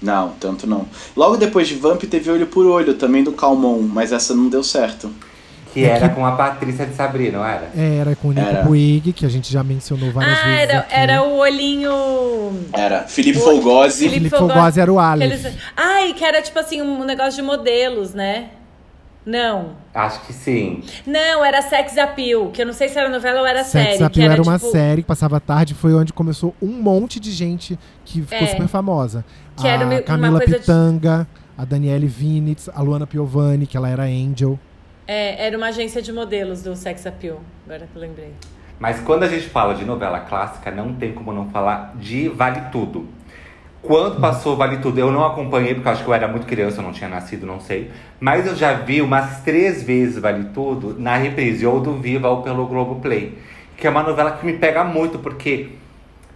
C: Não, tanto não. Logo depois de Vamp teve Olho por Olho, também do Calmon, mas essa não deu certo.
A: Que Que era com a Patrícia de Sabri, não era?
D: Era com o Nico
C: Era.
D: Puig, que a gente já mencionou várias
B: Ah,
D: vezes
B: era,
D: aqui.
B: era o olhinho.
C: Era Felipe
B: O-
C: Folgose.
B: Felipe. Fogossi
D: era o Aleph.
B: Eles... Ai, que era tipo assim, um negócio de modelos, né? Não.
A: Acho que sim.
B: Não, era Sex Appeal, que eu não sei se era novela ou era
D: Sex
B: série. que
D: Appeal era, uma
B: tipo,
D: série que passava à tarde, foi onde começou um monte de gente que ficou
B: É.
D: super famosa.
B: Que
D: a
B: era uma- uma
D: Camila
B: coisa de-
D: Pitanga, a Daniele Vinitz, a Luana Piovani, que ela era Angel.
B: É, era uma agência de modelos do Sex Appeal, agora que eu lembrei.
A: Mas quando a gente fala de novela clássica, não tem como não falar de Vale Tudo. Quando passou Vale Tudo, eu não acompanhei, porque acho que eu era muito criança, eu não tinha nascido, não sei. Mas eu já vi umas três vezes Vale Tudo na reprise, ou do Viva ou pelo Globoplay. Que é uma novela que me pega muito, porque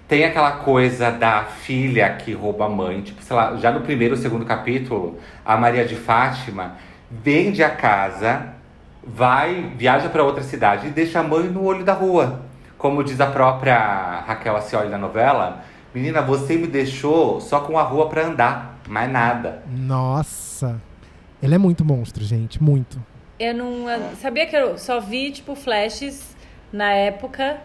A: tem aquela coisa da filha que rouba a mãe. Tipo, sei lá, já no primeiro ou segundo capítulo, a Maria de Fátima vende a casa, vai, viaja para outra cidade e deixa a mãe no olho da rua. Como diz a própria Raquel Acioli na novela, menina, você me deixou só com a rua para andar, mais nada.
D: Nossa. Ele é muito monstro, gente. Muito.
B: Eu não. eu- Sabia que eu só vi, tipo, flashes na época.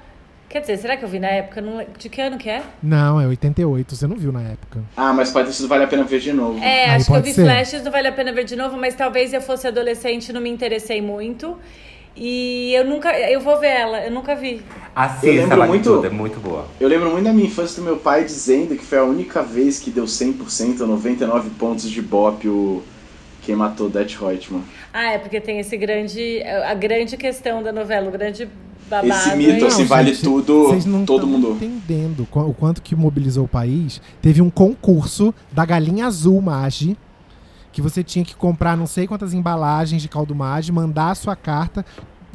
B: Quer dizer, será que eu vi na época? Não... De que ano que é?
D: Não, é 88. Você não viu na época.
C: Ah, mas pode ter sido Vale a Pena Ver de novo.
B: É,
D: Aí
B: acho que eu vi
D: ser.
B: flashes, não vale a pena ver de novo, mas talvez eu fosse adolescente e não me interessei muito. E eu nunca. Eu vou ver ela, eu nunca vi.
A: Assista,
C: Eu lembro muito-
A: Tudo, é muito boa.
C: Eu lembro muito da minha infância do meu pai dizendo que foi a única vez que deu 100% ou 99 pontos de bop o quem matou Det Reutemann.
B: Ah, é porque tem esse grande. A grande questão da novela, o grande babado.
C: Esse mito, assim,
B: isso.
C: vale tudo,
D: vocês não
C: todo mundo.
D: entendendo o quanto que mobilizou o país. Teve um concurso da Galinha Azul Mage, que você tinha que comprar não sei quantas embalagens de caldo Mage, mandar a sua carta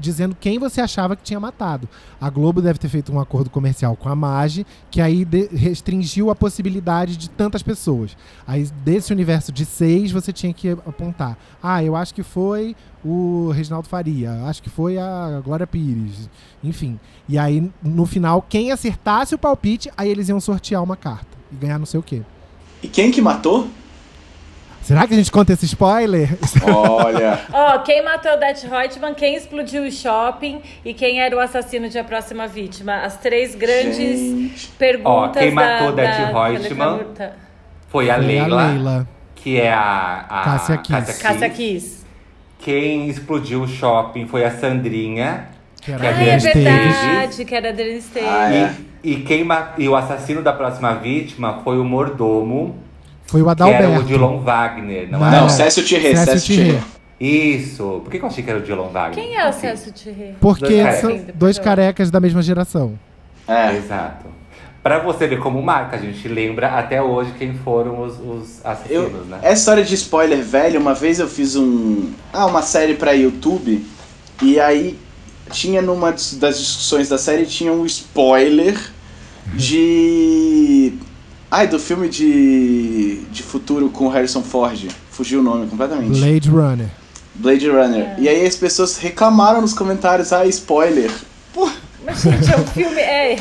D: dizendo quem você achava que tinha matado. A Globo deve ter feito um acordo comercial com a Mage, que aí restringiu a possibilidade de tantas pessoas. Aí desse universo de seis, você tinha que apontar. Ah, eu acho que foi o Reginaldo Faria, acho que foi a Glória Pires, enfim. E aí, no final, quem acertasse o palpite, aí eles iam sortear uma carta e ganhar não sei o quê.
C: E quem que matou?
D: Será que a gente conta esse spoiler?
C: Olha,
B: Ó, quem matou o Det Reutemann, quem explodiu o shopping e quem era o assassino de A Próxima Vítima. As três grandes
C: gente.
B: perguntas
A: Ó, quem
B: da,
A: matou
B: da,
A: Det
B: da
A: Reutemann? Foi a Leila,
D: a Leila.
A: que é a, a
D: Cássia Kiss.
B: Cássia Kiss.
A: Quem explodiu o shopping foi a Sandrinha.
D: Que era
A: Que
D: a
A: a
B: Ah, é verdade, que era a Esteves.
C: Ah, é.
A: E, e, quem e o assassino da próxima vítima foi o mordomo,
D: Foi o
A: que era o
D: Adalberto.
A: Dilon Wagner, não,
D: Não.
A: era?
C: Não, Cécio Thierry,
D: Cécio
C: Cécio Thierry.
D: Thierry.
A: Isso. Por que eu achei que era o Dilon Wagner?
B: Quem é o. Celso Thierry?
D: Porque
A: Dois carecas.
D: são dois carecas da mesma geração.
C: É.
A: Exato. Pra você ver como marca, a gente lembra até hoje quem foram os, os assassinos,
C: Eu,
A: né?
C: essa história de spoiler velho, uma vez eu fiz um. Ah, uma série pra YouTube. E aí tinha numa das discussões da série tinha um spoiler de. Ai, do filme de. de futuro com Harrison Ford. Fugiu o nome completamente.
D: Blade Runner.
C: Blade Runner. E aí as pessoas reclamaram nos comentários, ah, spoiler. Pô,
B: Mas, gente, é um filme. É,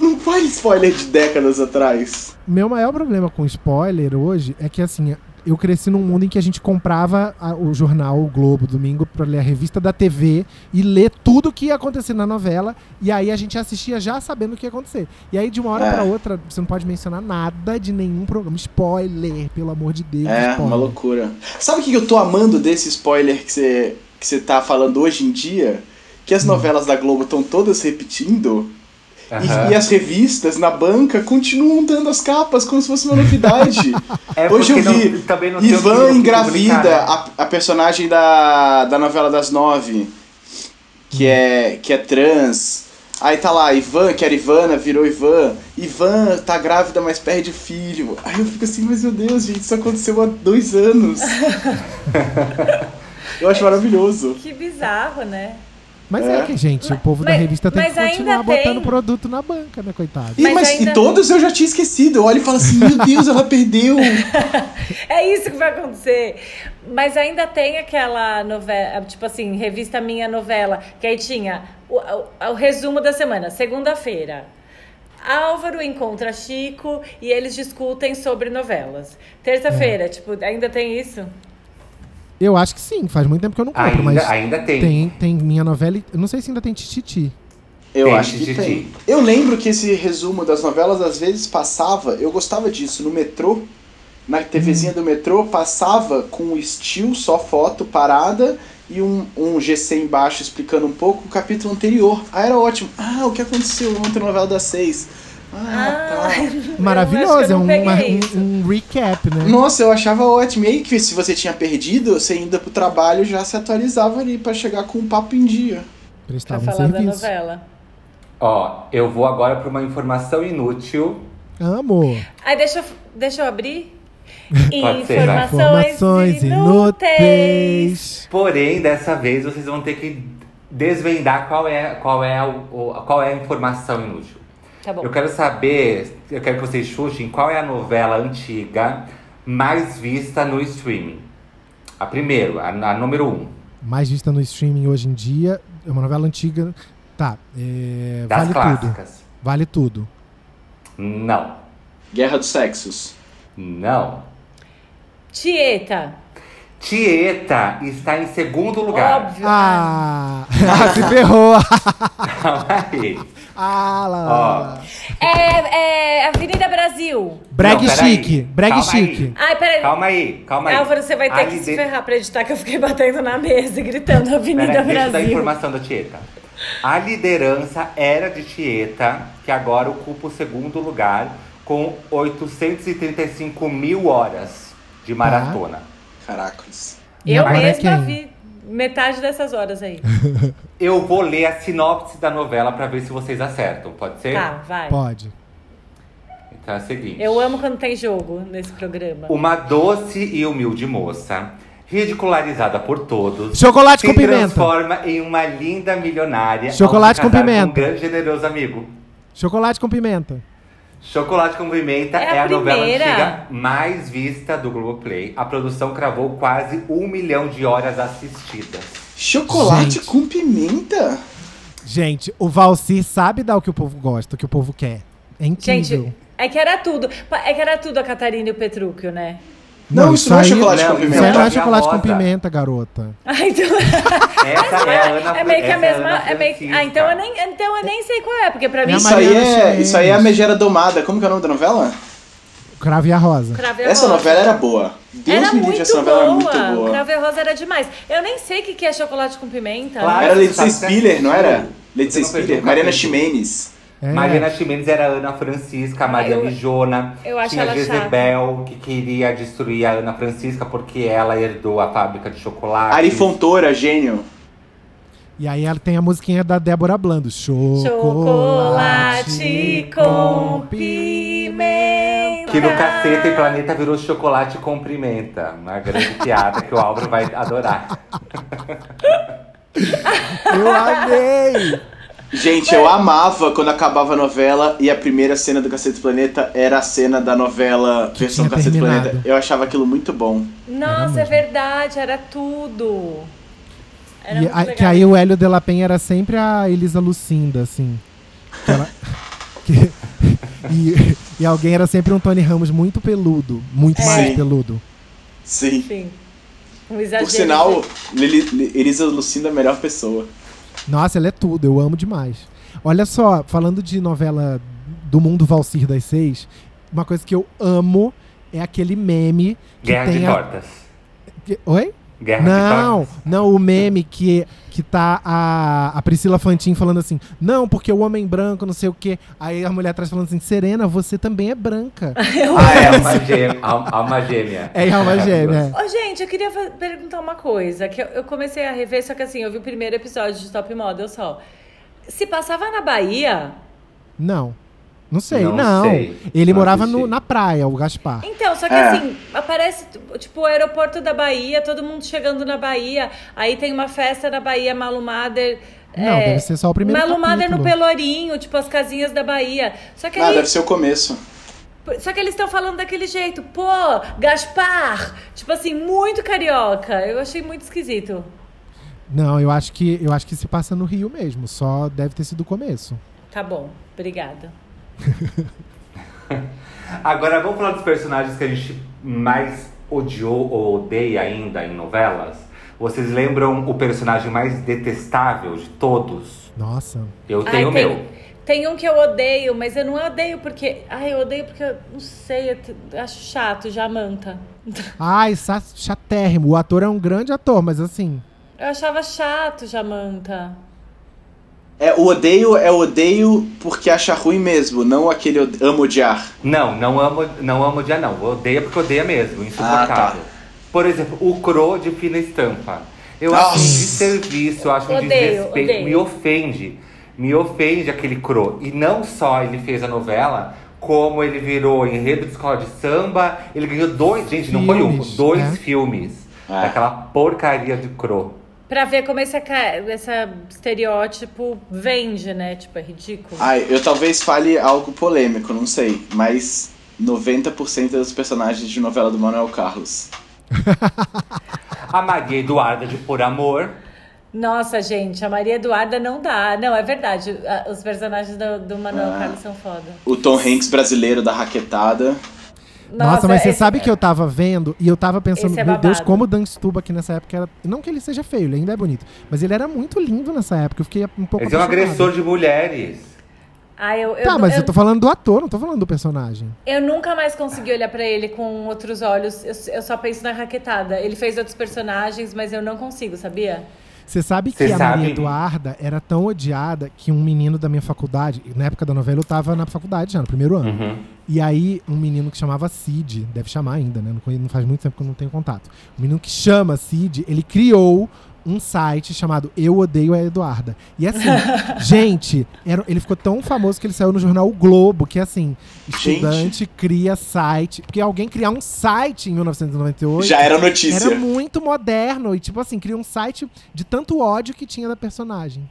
C: não vale spoiler de décadas atrás.
D: Meu maior problema com spoiler hoje é que, assim, eu cresci num mundo em que a gente comprava a- o jornal O Globo domingo pra ler a revista da TV e ler tudo que ia acontecer na novela. E aí a gente assistia já sabendo o que ia acontecer. E aí, de uma hora
C: É.
D: pra outra, você não pode mencionar nada de nenhum programa. Spoiler, pelo amor de Deus.
C: É,
D: spoiler.
C: uma loucura. Sabe o que eu tô amando desse spoiler que você que você tá falando hoje em dia? Que as novelas da Globo estão todas repetindo e-
A: Aham.
C: e, as revistas na banca continuam dando as capas como se fosse uma novidade.
A: É
C: Hoje eu
A: não-
C: vi
A: não tem o que- o
C: Ivan engravida
A: né?
C: a, a personagem da, da novela das nove, que é, que é trans. Aí tá lá, Ivan, que era Ivana, virou Ivan. Ivan tá grávida, mas perde filho. Aí eu fico assim, mas meu Deus, gente, isso aconteceu há dois anos. eu acho maravilhoso.
B: que bizarro, né?
D: Mas é,
C: É.
D: que, gente, o povo da
B: mas-
D: revista tem que continuar botando
B: tem.
D: produto na banca, né, coitado?
C: E,
B: Mas
C: mas,
B: ainda-
C: e todos eu já tinha esquecido. Eu olho e falo assim, meu Deus, ela perdeu.
B: É isso que vai acontecer. Mas ainda tem aquela novela, tipo assim, revista Minha Novela, que aí tinha o, o- o resumo da semana, segunda-feira. Álvaro encontra Chico e eles discutem sobre novelas. Terça-feira, tipo, ainda tem isso?
D: Eu acho que sim, faz muito tempo que eu não compro,
A: Ainda,
D: mas
A: ainda tem.
D: tem, tem minha novela. e- Eu não sei se ainda tem Tititi.
C: Eu
A: Tem,
C: acho que tem. Eu lembro que esse resumo das novelas às vezes passava, eu gostava disso, no metrô, na
A: Hum.
C: TVzinha do metrô, passava com o estilo, só foto, parada, e um, um GC embaixo explicando um pouco o capítulo anterior. Ah, era ótimo. Ah, o que aconteceu ontem na novela das seis? Ah,
B: Ah,
C: tá.
D: Maravilhoso, é um, uma- um, um recap, né?
C: Nossa, eu achava ótimo. E aí, que se você tinha perdido, você indo pro trabalho já se atualizava ali pra chegar com um papo em dia.
B: Pra
D: Prestava um
B: falar da novela.
A: Ó, eu vou agora para uma informação inútil.
D: Amo.
B: Aí deixa, eu- deixa eu abrir.
A: Pode ser.
D: Informações inúteis.
A: Porém, dessa vez vocês vão ter que desvendar qual é, qual é, o, o- qual é a informação inútil.
B: Tá bom.
A: Eu quero saber, eu quero que vocês chutem qual é a novela antiga mais vista no streaming. A primeira, a, a número um.
D: Mais vista no streaming hoje em dia. É uma novela antiga. Tá. é,
A: Das
D: vale tudo.
A: clássicas.
D: Vale tudo.
A: Não.
C: Guerra dos Sexos.
A: Não.
B: Tieta.
A: Tieta está em segundo lugar.
B: Óbvio.
D: Ah! se ferrou!
A: Calma aí.
D: Ah, lá, lá, lá.
B: É, é Avenida Brasil.
D: Brag
A: Não,
D: chique. Brag
A: Calma aí.
D: chique.
B: Ai, peraí.
A: Calma aí, calma aí.
B: Álvaro, você vai ter
A: A
B: que se
A: lide-
B: ferrar pra editar que eu fiquei batendo na mesa e gritando Avenida
A: Peraí, deixa eu dar a
B: Brasil.
A: informação da Tieta. A liderança era de Tieta, que agora ocupa o segundo lugar, com 835 mil horas de maratona.
C: Caracas.
D: E
B: Eu
D: é
B: mesma
D: quem?
B: vi metade dessas horas aí.
A: Eu vou ler a sinopse da novela pra ver se vocês acertam, pode ser?
B: Tá, vai.
D: Pode.
A: Então é o seguinte.
B: Eu amo quando tem jogo nesse programa.
A: Uma doce e humilde moça, ridicularizada por todos,
D: Chocolate
A: se
D: com pimenta.
A: transforma em uma linda milionária
D: Chocolate
A: ao se
D: com pimenta.
A: com um grande generoso amigo.
D: Chocolate com pimenta.
A: Chocolate com Pimenta
B: É
A: é,
B: a
A: a, novela antiga mais vista do Globoplay. A produção cravou quase um milhão de horas assistidas.
C: Chocolate
D: Gente.
C: com pimenta?
D: Gente, o Valcir sabe dar o que o povo gosta, o que o povo quer. É incrível.
B: Gente, é que era tudo. É que era tudo a Catarina e o Petrúquio, né?
C: Não, isso não é chocolate
A: não,
C: com
A: isso
D: Isso
C: pimenta.
D: aí não é chocolate com pimenta, garota.
B: Ah, então...
A: Essa é a Ana
B: é meio que a
A: é
B: mesma. É meio... Ah, então eu, nem, então eu nem sei qual é, porque pra mim.
D: É
C: Isso aí é, isso aí é a Megera Domada. Como que é o nome da novela?
D: Cravo e a rosa.
B: Cravo e a
C: Essa
B: Rosa.
C: novela era boa. Deus
B: Era
C: me livre, essa novela
B: boa.
C: era muito boa.
B: Cravo e a Rosa era demais. Eu nem sei o que que é chocolate com pimenta.
A: Claro.
C: Era Letícia
A: sabe
C: Spiller, não era? Letícia Spiller, Mariana
A: capítulo.
D: É.
A: Mariana Ximenes era a Ana Francisca, a
B: Ah,
A: Maria
B: eu-
A: Lijona.
B: eu acho
A: Tinha
B: ela
A: Jezebel, que queria destruir a Ana Francisca porque ela herdou a fábrica de chocolate.
C: Ari Fontoura, gênio.
D: E aí ela tem a musiquinha da Débora Blando. Chocolate,
B: Chocolate com pimenta.
A: Que no Caceta e Planeta virou chocolate com pimenta. Uma grande piada que o Álvaro vai adorar.
D: Eu amei!
C: Gente, eu amava quando acabava a novela e a primeira cena do Cacete do Planeta era a cena da novela
D: Que
C: versão Cacete do
D: terminado.
C: Planeta. Eu achava aquilo muito bom.
B: Nossa, é verdade, era tudo. Era
D: E
B: muito
D: a-
B: legal.
D: que aí o Hélio de la Penha era sempre a Elisa Lucinda, assim. Que ela- que- e, e alguém era sempre um Tony Ramos muito peludo. Muito mais
C: Sim.
D: peludo.
C: Sim.
B: Sim. Um exagero.
C: Por sinal, Li- Elisa Lucinda é a melhor pessoa.
D: Nossa, ela é tudo, eu amo demais. Olha só, falando de novela do mundo Valcir das Seis, uma coisa que eu amo é aquele meme que
A: Guerra
D: tem
A: de
D: a...
A: tortas.
D: Oi?
A: Guerra de
D: Não,
A: tortas.
D: não, o meme que, que tá a, a Priscila Fantin falando assim, não, porque o homem branco, não sei o quê. Aí a mulher atrás falando assim, Serena, você também é branca.
A: Ah, é alma gêmea. al- Alma gêmea.
D: É alma gêmea.
B: Ô, gente, eu queria perguntar uma coisa. Que eu, eu comecei a rever, só que assim, eu vi o primeiro episódio de Top Model só. Se passava na Bahia.
D: Não. Não sei,
A: Não
D: não.
A: sei,
D: Ele
A: não
D: morava no- na praia, o Gaspar.
B: Então, só que
C: É.
B: assim, aparece, tipo, o aeroporto da Bahia, todo mundo chegando na Bahia. Aí tem uma festa na Bahia, Malu Mader.
D: Não, deve ser só o primeiro
B: Malu Mader no. Pelourinho, tipo, as casinhas da Bahia. Só que
C: Ah,
B: aí,
C: deve ser o começo.
B: Só que eles estão falando daquele jeito, pô, Gaspar! Tipo assim, muito carioca. Eu achei muito esquisito.
D: Não, eu acho que eu acho que se passa no Rio mesmo. Só deve ter sido o começo.
B: Tá bom, obrigada.
A: Agora vamos falar dos personagens que a gente mais odiou ou odeia ainda em novelas? Vocês lembram o personagem mais detestável de todos?
D: Nossa.
A: Eu
B: Ai,
A: tenho o
B: tem,
A: meu.
B: Tem um que eu odeio, mas eu não odeio porque. Ai, eu odeio porque eu não sei, eu acho chato, Jamanta.
D: Ai, chatérrimo. O ator é um grande ator, mas assim.
B: Eu achava chato, Jamanta.
C: É, o odeio é o odeio porque acha ruim mesmo, não aquele amo odiar.
A: Não, não amo, não amo odiar, não. Odeia porque odeia mesmo, insuportável.
C: Ah, tá.
A: Por exemplo, o Cro de fina estampa. Eu
C: Nossa.
A: acho um desserviço, eu acho um
B: Odeio,
A: desrespeito,
B: odeio.
A: me ofende. Me ofende aquele Cro. E não só ele fez a novela, como ele virou enredo de escola de samba, ele ganhou dois, gente, não foi um,
D: Filmes,
A: dois
D: né?
A: filmes
C: É.
A: daquela porcaria de Cro.
B: Pra ver como esse, esse estereótipo vende, né? Tipo, é ridículo.
C: Ai, eu talvez fale algo polêmico, não sei, mas 90% dos personagens de novela do Manuel Carlos.
A: A Maria Eduarda de Por Amor.
B: Nossa, gente, a Maria Eduarda não dá. Não, é verdade. Os personagens do, do Manuel
C: Ah.
B: Carlos são foda.
C: O Tom Hanks brasileiro da raquetada.
D: Nossa, mas você sabe que eu tava vendo e eu tava pensando,
B: é
D: meu Deus, como o Dan Stuba aqui nessa época era. Não que ele seja feio, ele ainda é bonito. Mas ele era muito lindo nessa época. Eu fiquei um pouco.
A: Ele é um agressor de mulheres.
B: Ah, eu, eu,
D: Tá, mas eu,
B: eu,
D: tô falando do ator, não tô falando do personagem.
B: eu nunca mais consegui olhar pra ele com outros olhos. Eu, eu só penso na raquetada. Ele fez outros personagens, mas eu não consigo, sabia?
D: Você sabe
A: Cê
D: que a
A: sabe-
D: Maria Eduarda era tão odiada que um menino da minha faculdade, na época da novela eu tava na faculdade já, no primeiro ano.
A: Uhum.
D: E aí, um menino que chamava Cid, deve chamar ainda, né? Não, não faz muito tempo que eu não tenho contato. Um menino que chama Cid, ele criou um site chamado Eu Odeio a Eduarda. E assim, gente, era- ele ficou tão famoso que ele saiu no jornal O Globo, que assim, estudante cria site. Porque alguém criar um site em 1998
C: Já era notícia.
D: era muito moderno. E tipo assim, cria um site de tanto ódio que tinha da personagem.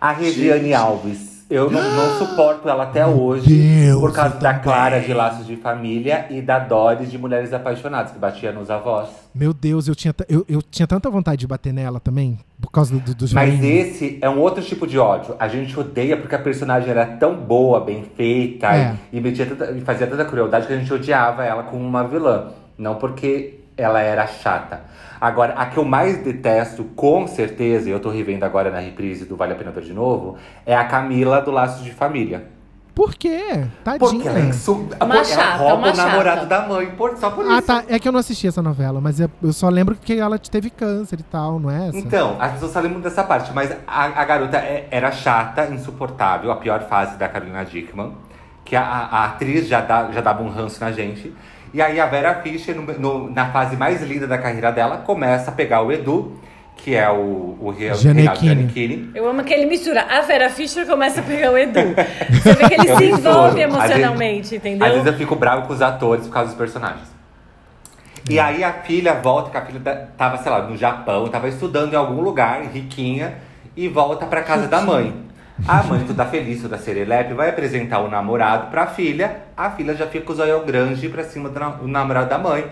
A: A Regiane
C: Gente.
A: Alves. Eu não, não suporto ela até hoje.
D: Deus,
A: por causa da. Clara de Laços de Família e da Doris de Mulheres Apaixonadas, que batia nos avós.
D: Meu Deus, eu tinha, eu, eu tinha tanta vontade de bater nela também, por causa do, dos
A: Mas esse é um outro tipo de ódio. A gente odeia porque a personagem era tão boa, bem feita
D: É.
A: e, metia tanta- e fazia tanta crueldade que a gente odiava ela como uma vilã. Não porque ela era chata. Agora, a que eu mais detesto, com certeza, e eu tô revendo agora na reprise do Vale a Pena Ver de Novo, é a Camila do Laços de Família.
D: Por quê? Tadinha.
A: Porque ela, é insu...
B: Uma
A: ela
B: chata,
A: rouba
B: uma
A: o namorado
B: chata.
A: da mãe, por... só por
D: Ah,
A: isso.
D: tá. É que eu não assisti essa novela, mas eu só lembro que ela teve câncer e tal, não é essa?
A: Então, as pessoas só lembram dessa parte, mas a, a garota é- era chata, insuportável, a pior fase da Carolina Dickman, que a, a- a atriz já, dá- já dava um ranço na gente. E aí a Vera Fischer, no- no- na fase mais linda da carreira dela, começa a pegar o Edu, que é o, o Re-
D: Gianecchini.
B: Eu amo que ele mistura. A Vera Fischer começa a pegar o Edu. Você vê que ele
A: Eu
B: se
A: misturo.
B: envolve
A: Às
B: emocionalmente, entendeu?
A: Às vezes eu fico bravo com os atores por causa dos personagens. E aí a filha volta, que a filha tava, sei lá, no Japão, tava estudando em algum lugar, riquinha, e volta pra casa da mãe. A mãe, toda feliz, toda serelepe, vai apresentar o namorado pra filha. A filha já fica com o zoião grande pra cima do, na- do namorado da mãe.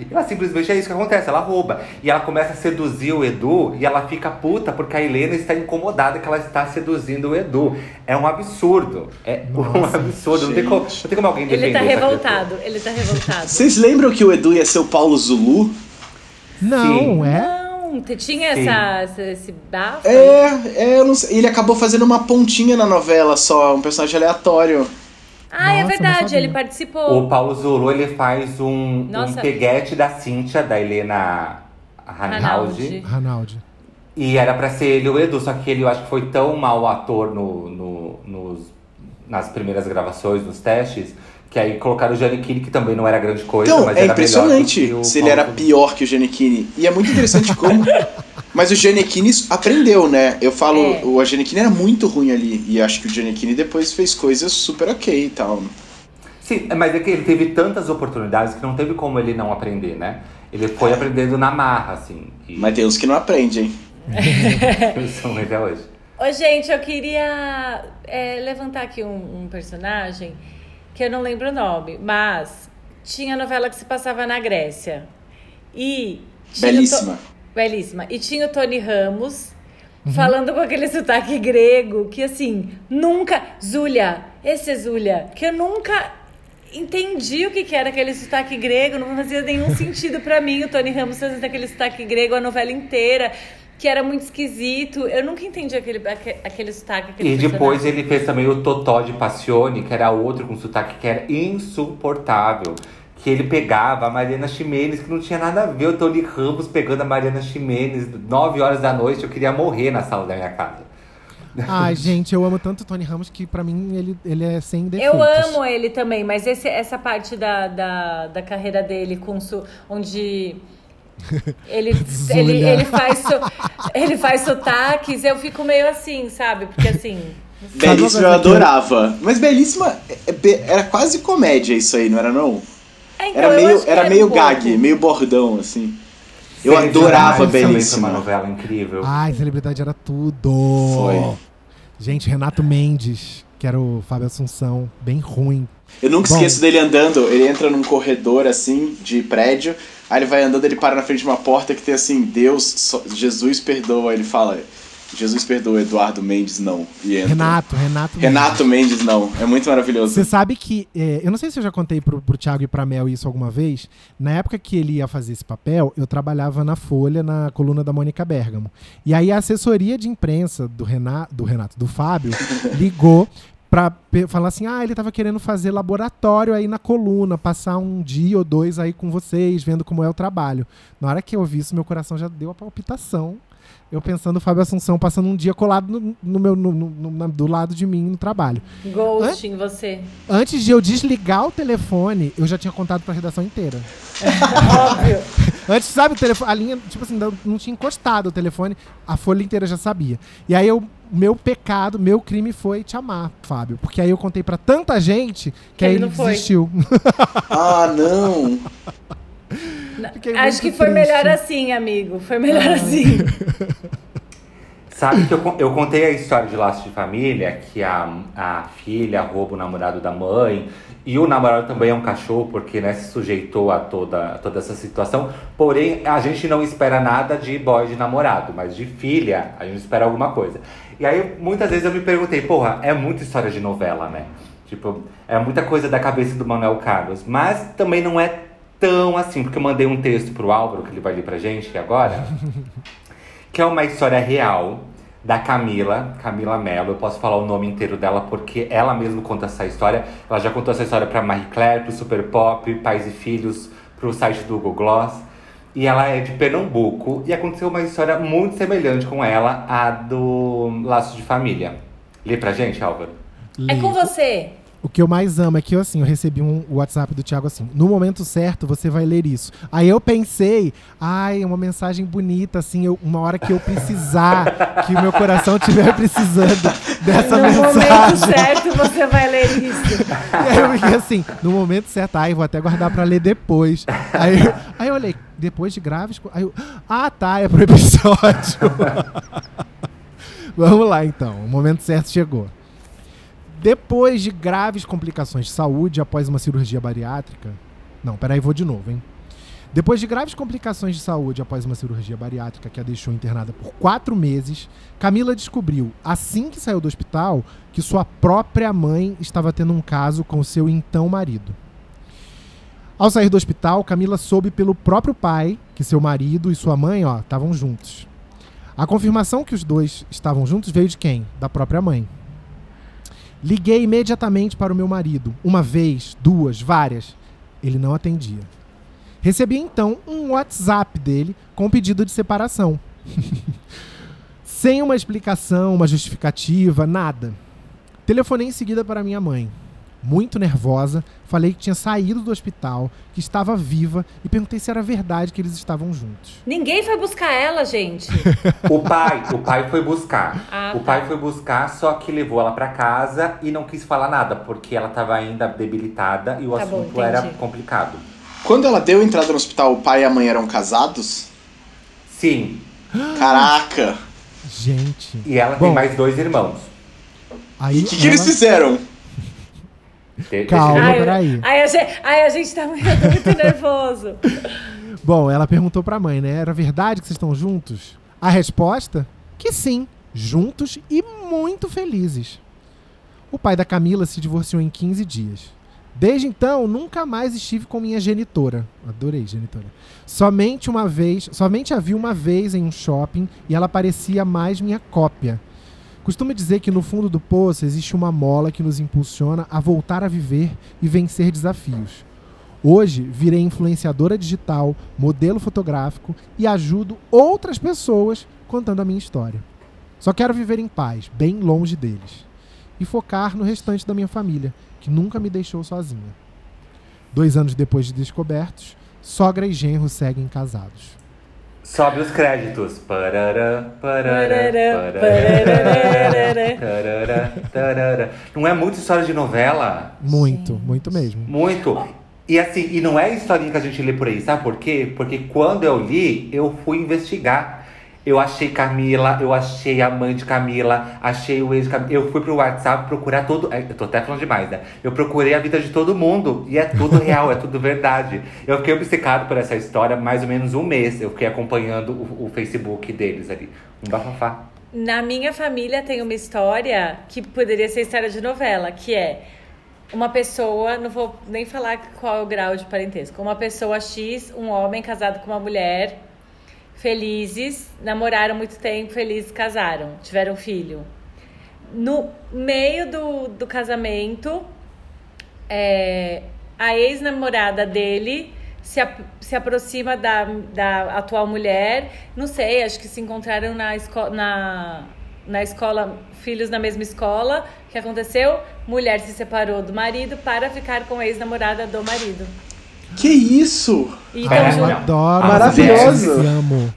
A: E ela simplesmente é isso que acontece, ela rouba. E ela começa a seduzir o Edu e ela fica puta porque a Helena está incomodada que ela está seduzindo o Edu. É um absurdo. É um
D: Nossa,
A: absurdo. Não tem, como, não tem como alguém defender
B: Ele tá revoltado, ele tá revoltado.
C: Vocês lembram que o Edu ia ser o Paulo Zulu?
D: Não,
A: Sim.
D: é?
B: Te- tinha
A: Sim.
B: essa, esse bafo?
C: É, é, eu não sei. Ele acabou fazendo uma pontinha na novela só, um personagem aleatório.
B: Ah, é
D: Nossa, não
B: verdade, ele participou.
A: O Paulo Zulu, ele faz um, um peguete da Cíntia, da Helena Ranaldi.
B: Ranaldi.
A: E era pra ser ele o Edu, só que ele eu acho que foi tão mau ator no, no- nos, nas primeiras gravações, nos testes, que aí colocaram o Giannichini, que também não era grande coisa,
C: Então,
A: mas
C: é
A: era
C: impressionante
A: melhor do que o
C: se ele era. Pior que o Giannichini. E é muito interessante como. Mas o Giannichini aprendeu, né? Eu falo,
B: É.
C: o Giannichini era muito ruim ali. E acho que o Giannichini depois fez coisas super ok e tal.
A: Sim, mas é que ele teve tantas oportunidades que não teve como ele não aprender, né? Ele foi aprendendo na marra, assim. E
C: Mas tem uns que não aprendem.
A: são até hoje.
B: Ô, gente, eu queria é, levantar aqui um, um personagem que eu não lembro o nome, mas tinha novela que se passava na Grécia. E. tinha o To-
C: Belíssima.
B: Belíssima. E tinha o Tony Ramos falando com aquele sotaque grego que, assim, nunca. Zulia, esse é Zulia, que eu nunca entendi o que, que era aquele sotaque grego, não fazia nenhum sentido pra mim o Tony Ramos fazendo aquele sotaque grego a novela inteira. Que era muito esquisito. Eu nunca entendi aquele, aque- aquele sotaque. Aquele
A: E depois
B: personagem.
A: ele fez também o Totó de Passione, que era outro com sotaque que era insuportável. Que ele pegava a Mariana Ximenes, que não tinha nada a ver. O Tony Ramos pegando a Mariana Ximenes, 9 horas da noite, eu queria morrer na sala da minha casa.
D: Ai, gente, eu amo tanto o Tony Ramos que pra mim ele, ele é sem defeitos.
B: Eu amo ele também, mas esse- essa parte da, da, da carreira dele, com su, onde ele, ele, ele, faz so- ele faz sotaques, eu fico meio assim, sabe? Porque assim.
C: Belíssima eu adorava. Mas Belíssima é- é era quase comédia isso aí, não era não?
B: É, então,
C: Era meio,
B: que
C: era
B: um
C: meio
B: pouco.
C: gag, meio bordão, assim. Eu
A: Celebridade
C: adorava
A: foi uma
C: Belíssima.
A: novela incrível.
D: Ai, celebridade era tudo.
C: Foi.
D: Gente, Renato Mendes, que era o Fábio Assunção, bem ruim.
C: Eu nunca
D: Bom.
C: esqueço dele andando, ele entra num corredor assim, de prédio, aí ele vai andando, ele para na frente de uma porta que tem assim, Deus, Jesus perdoa, ele fala, Jesus perdoa, Eduardo Mendes não, e entra.
D: Renato, Renato Mendes.
C: Renato Mendes não, é muito maravilhoso.
D: Você sabe que. é, eu não sei se eu já contei pro, pro Thiago e pra Mel isso alguma vez. Na época que ele ia fazer esse papel, eu trabalhava na Folha, na coluna da Mônica Bergamo. E aí a assessoria de imprensa do Renato, do, Renato, do Fábio, ligou pra pe- falar assim: ah, ele tava querendo fazer laboratório aí na coluna, passar um dia ou dois aí com vocês, vendo como é o trabalho. Na hora que eu vi isso, meu coração já deu a palpitação. Eu pensando o Fábio Assunção passando um dia colado no, no meu, no- no- do lado de mim no trabalho.
B: Ghost em você.
D: Antes de eu desligar o telefone, eu já tinha contado pra redação inteira.
B: Óbvio.
D: Antes, sabe, o telefone, a linha, tipo assim, não, não tinha encostado o telefone, a folha inteira já sabia. E aí eu, meu pecado, meu crime foi te amar, Fábio. Porque aí eu contei pra tanta gente que,
B: Que
D: aí
B: ele
D: ele desistiu.
C: Ah, não!
D: Fiquei
B: Acho que foi
D: triste.
B: melhor assim, amigo. Foi melhor assim.
A: Sabe que eu, eu contei a história de Laço de Família, que a, a filha rouba o namorado da mãe, e o namorado também é um cachorro, porque né, se sujeitou a toda, a toda essa situação. Porém, a gente não espera nada de boy de namorado, mas de filha, a gente espera alguma coisa. E aí, muitas vezes eu me perguntei, porra, é muita história de novela, né? Tipo, é muita coisa da cabeça do Manuel Carlos, mas também não é tão assim, porque eu mandei um texto pro Álvaro, que ele vai ler pra gente agora que é uma história real da Camila, Camila Mello. Eu posso falar o nome inteiro dela porque ela mesma conta essa história. Ela já contou essa história pra Marie Claire, pro Super Pop, Pais e Filhos, pro site do Google Gloss. E ela é de Pernambuco e aconteceu uma história muito semelhante com ela, a do Laço de Família. Lê pra gente, Álvaro.
B: É com você.
D: O que eu mais amo é que eu, assim, eu recebi um WhatsApp do Thiago assim, no momento certo você vai ler isso. Aí eu pensei, ai, é uma mensagem bonita, assim, eu- uma hora que eu precisar, que o meu coração estiver precisando dessa
B: no momento
D: mensagem.
B: certo você vai ler isso.
D: E aí eu fiquei assim, no momento certo, ai, vou até guardar pra ler depois. Aí, aí eu olhei, depois de graves. Aí eu, ah, tá, é pro episódio. Vamos lá então, o momento certo chegou. Depois de graves complicações de saúde após uma cirurgia bariátrica. Não, peraí, vou de novo, hein? Depois de graves complicações de saúde após uma cirurgia bariátrica que a deixou internada por quatro meses, Camila descobriu, assim que saiu do hospital, que sua própria mãe estava tendo um caso com seu então marido. Ao sair do hospital, Camila soube pelo próprio pai que seu marido e sua mãe estavam juntos. A confirmação que os dois estavam juntos veio de quem? Da própria mãe. Liguei imediatamente para o meu marido, uma vez, duas, várias. Ele não atendia. Recebi então um WhatsApp dele com pedido de separação. Sem uma explicação, uma justificativa, nada. Telefonei em seguida para minha mãe. Muito nervosa, falei que tinha saído do hospital, que estava viva e perguntei se era verdade que eles estavam juntos.
B: Ninguém foi buscar ela, gente.
A: O pai, o pai foi buscar.
B: Ah,
A: o
B: tá.
A: pai foi buscar, só que levou ela pra casa e não quis falar nada, porque ela tava ainda debilitada e o
B: Tá bom,
A: assunto era
B: entendi.
A: complicado.
C: Quando ela deu entrada no hospital, o pai e a mãe eram casados?
A: Sim,
C: Caraca!
D: Gente.
A: e ela
D: Bom.
A: tem mais dois irmãos.
D: Aí
C: O que, que eles
D: ela-
C: fizeram?
D: Calma.
B: Ai,
D: peraí.
B: ai, a gente, ai, a gente tá muito, muito nervoso.
D: Bom, ela perguntou pra mãe, né? Era verdade que vocês estão juntos? A resposta? Que sim, juntos e muito felizes. O pai da Camila se divorciou em 15 dias. Desde então, nunca mais estive com minha genitora. Adorei genitora. Somente uma vez, somente a vi uma vez em um shopping e ela parecia mais minha cópia. Costumo dizer que no fundo do poço existe uma mola que nos impulsiona a voltar a viver e vencer desafios. Hoje, virei influenciadora digital, modelo fotográfico e ajudo outras pessoas contando a minha história. Só quero viver em paz, bem longe deles. E focar no restante da minha família, que nunca me deixou sozinha. Dois anos depois de descobertos, sogra e genro seguem casados.
A: Sobe os créditos. Parará, parará,
B: Parará,
A: parará, tarará, tarará. Não é muito história de novela?
D: Muito, muito mesmo.
A: Muito. E assim, e não é historinha que a gente lê por aí, sabe por quê? Porque quando eu li, eu fui investigar. Eu achei Camila, eu achei a mãe de Camila, achei o ex de Camila. Eu fui pro WhatsApp procurar todo. Eu tô até falando demais, né? Eu procurei a vida de todo mundo. E é tudo real, é tudo verdade. Eu fiquei obcecado por essa história mais ou menos um mês. Eu fiquei acompanhando o, o Facebook deles ali. Um bafafá.
B: Na minha família tem uma história que poderia ser história de novela, que é uma pessoa, não vou nem falar qual é o grau de parentesco, uma pessoa X, um homem casado com uma mulher, felizes, namoraram muito tempo, felizes, casaram, tiveram filho. No meio do, do casamento, é, a ex-namorada dele se, ap- se aproxima da, da atual mulher. Não sei, acho que se encontraram na, esco na, na escola, filhos na mesma escola. O que aconteceu? Mulher se separou do marido para ficar com a ex-namorada do marido.
C: Que isso?
B: E
A: É,
D: Eu adoro.
C: Maravilhoso.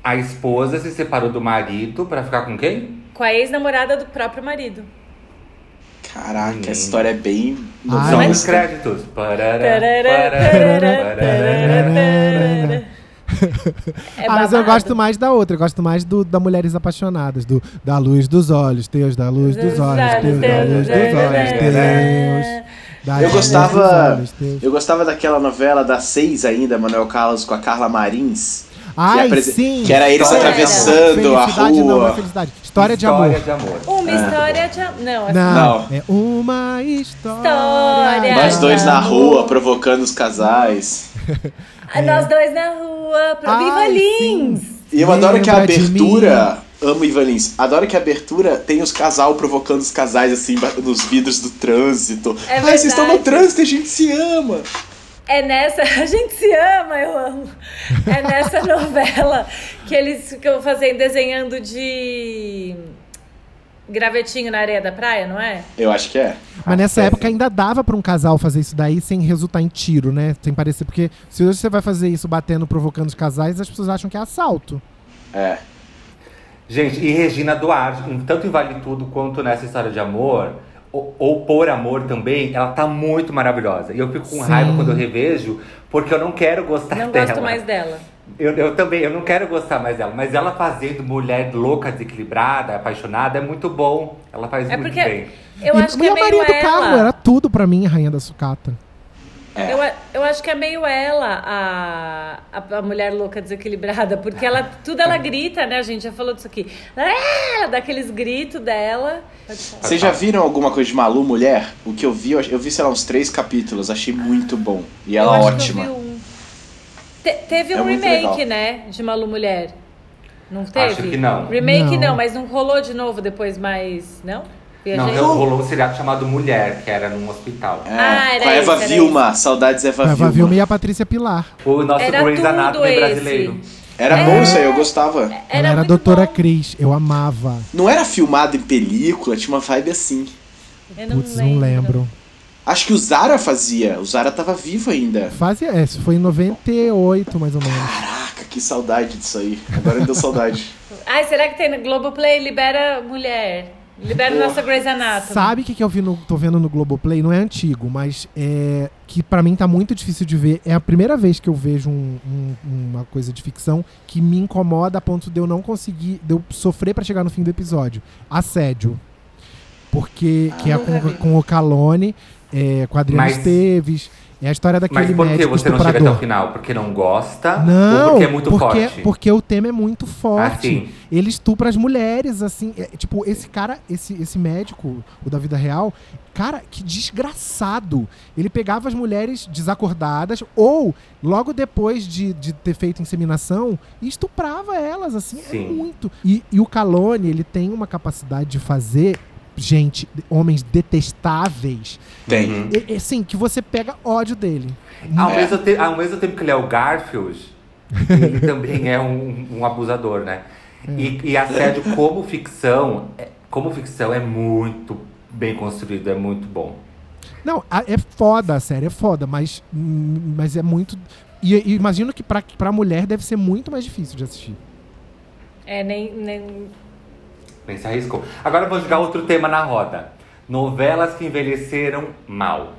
A: A esposa se separou do marido pra ficar com quem?
B: com a ex-namorada do próprio marido.
C: Caraca, essa história é bem.
A: Sobe
C: novelesca.
A: os créditos.
B: É
D: ah, mas eu gosto mais da outra, eu gosto mais do da Mulheres Apaixonadas, do da luz dos olhos, Deus, da luz dos olhos, Deus, da luz dos olhos, Deus. Da
C: Eu gostava-. Eu gostava daquela novela das seis ainda, Manuel Carlos com a Carla Marins.
D: Ai,
C: apresen-
D: sim.
C: que era eles
B: História de
C: atravessando a
D: não, não é
C: rua.
D: felicidade. História de amor.
A: História de amor.
B: Uma história de am- Não, essa
D: Não,
C: Não.
D: é uma história.
B: História.
C: Nós dois na
B: amor.
C: rua provocando os casais.
B: Ah, Nós dois na rua. Viva
D: Ai,
B: Lins!
C: E eu adoro que a abertura. Amo Ivan Lins. Adoro que a abertura tem os casal provocando os casais assim nos vidros do trânsito.
B: É
C: Ai, vocês estão no
B: verdade.
C: trânsito e a gente se ama.
B: É nessa. A gente se ama, eu amo. É nessa novela que eles ficam fazendo, desenhando de. Gravetinho na areia da praia, não é?
C: Eu acho que é.
D: Mas nessa
A: Ah,
D: época ainda dava pra um casal fazer isso daí sem resultar em tiro, né? Sem parecer, porque se hoje você vai fazer isso batendo, provocando os casais, as pessoas acham que é assalto.
C: É.
A: Gente, e Regina Duarte, tanto em Vale Tudo quanto nessa história de amor, ou, ou por amor também, ela tá muito maravilhosa. E eu fico com
D: Sim.
A: raiva quando eu revejo, porque eu não quero gostar
B: Não
A: dela.
B: gosto mais dela.
A: Eu, eu também, eu não quero gostar mais dela, mas ela fazendo mulher louca, desequilibrada, apaixonada, é muito bom. Ela faz
B: É
A: muito bem.
B: eu
D: e,
B: acho que
D: e
B: é
D: a Maria do
B: ela.
D: Carmo era tudo pra mim, a rainha da sucata.
C: É.
B: Eu, eu acho que é meio ela, a, a, a mulher louca desequilibrada, porque ela tudo ela grita, né? A gente já falou disso aqui. Ela dá aqueles gritos dela.
C: Vocês já viram alguma coisa de Malu Mulher? O que eu vi, eu eu vi, sei lá, uns três capítulos, achei muito bom. E ela
B: Eu acho que
C: ótima.
B: eu vi um. Te- teve
C: É
B: um remake,
C: legal.
B: né? De Malu Mulher. Não teve?
A: Acho que não.
B: Remake
D: Não.
B: não, mas não rolou de novo depois mais. Não?
A: Não, rolou um seriado chamado Mulher, que era num hospital.
C: É,
B: Ah, era
C: com a Eva
B: esse, era
C: Vilma, saudades Eva,
D: Eva
C: Vilma.
D: Vilma e a Patrícia Pilar.
A: O nosso
B: Era
A: Grey's Anatomy
B: esse.
A: brasileiro.
C: Era
B: É.
C: bom isso aí, eu gostava.
D: Ela era a doutora
B: bom.
D: Cris, eu amava.
C: Não era filmado em película, tinha uma vibe assim.
B: Eu não
D: Putz, não lembro.
C: Acho que o Zara fazia. O Zara tava vivo ainda.
D: Fazia, é, isso foi em 98, mais ou menos.
C: Caraca, que saudade disso aí. Agora me deu saudade.
B: Ai, será que tem no Globoplay? Libera mulher. Libera nossa Grey's Anatomy.
D: Sabe o que, que eu vi no, tô vendo no Globoplay? Não é antigo, mas é que pra mim tá muito difícil de ver. É a primeira vez que eu vejo um- um- uma coisa de ficção que me incomoda a ponto de eu não conseguir, de eu sofrer pra chegar no fim do episódio. Assédio. Porque que é com, com o Calone, é, com a Adriana
A: Mas-
D: Esteves. É a história daquele
A: Mas por que
D: médico
A: você não chega até o
D: estuprador.
A: final? Porque não gosta?
D: Não,
A: ou porque é muito
D: porque,
A: forte?
D: porque o tema é muito forte.
A: Ah, sim.
D: Ele estupra as mulheres, assim. é, tipo, esse cara, esse, esse médico, o da vida real, cara, que desgraçado. Ele pegava as mulheres desacordadas ou logo depois de, de ter feito inseminação e estuprava elas, assim. É
A: Sim.
D: muito. E, e o Calone, ele tem uma capacidade de fazer. Gente, homens detestáveis.
C: Tem.
D: E- e, Assim, que você pega ódio dele.
A: Ao,
C: É.
A: mesmo te- ao mesmo tempo que ele é o Garfield, ele também é um, um abusador, né? E, e assédio como ficção, é- como ficção é muito bem construído, é muito bom.
D: Não, a- é foda, a série é foda, mas, mas é muito. E, e imagino que pra, pra mulher deve ser muito mais difícil de assistir.
B: É, nem, nem.
A: Nem se arriscou. Agora eu vou jogar outro tema na roda. Novelas que envelheceram mal.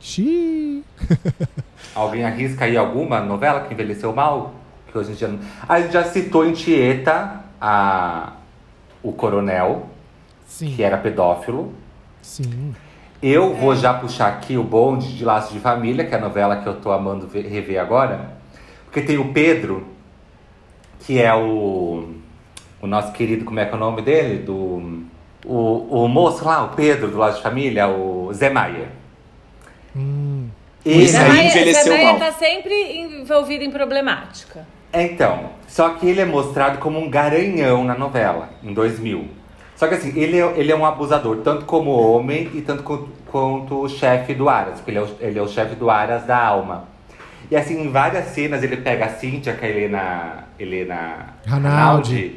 D: Xiii.
A: Alguém arrisca aí alguma novela que envelheceu mal? Que hoje em dia não... A gente já citou em Tieta a... o coronel,
D: Sim.
A: que era pedófilo.
D: Sim.
A: Eu vou já puxar aqui o bonde de Laços de Família, que é a novela que eu tô amando ver- rever agora. Porque tem o Pedro, que é o, o nosso querido, como é que é o nome dele? Do, o, o moço lá, o Pedro do Laços de Família, o Zé Maia.
D: Hum.
A: Ele,
C: Isso aí envelheceu
B: Zé Maia
C: mal.
B: tá sempre envolvido em problemática.
A: Então, só que ele é mostrado como um garanhão na novela, em 2000. Só que assim, ele é, ele é um abusador, tanto como homem e tanto co- quanto o chefe do Aras, porque ele é o, ele é o chefe do Aras da alma. E assim, em várias cenas ele pega a Cíntia, que é a Helena, Helena
D: Ranaldi.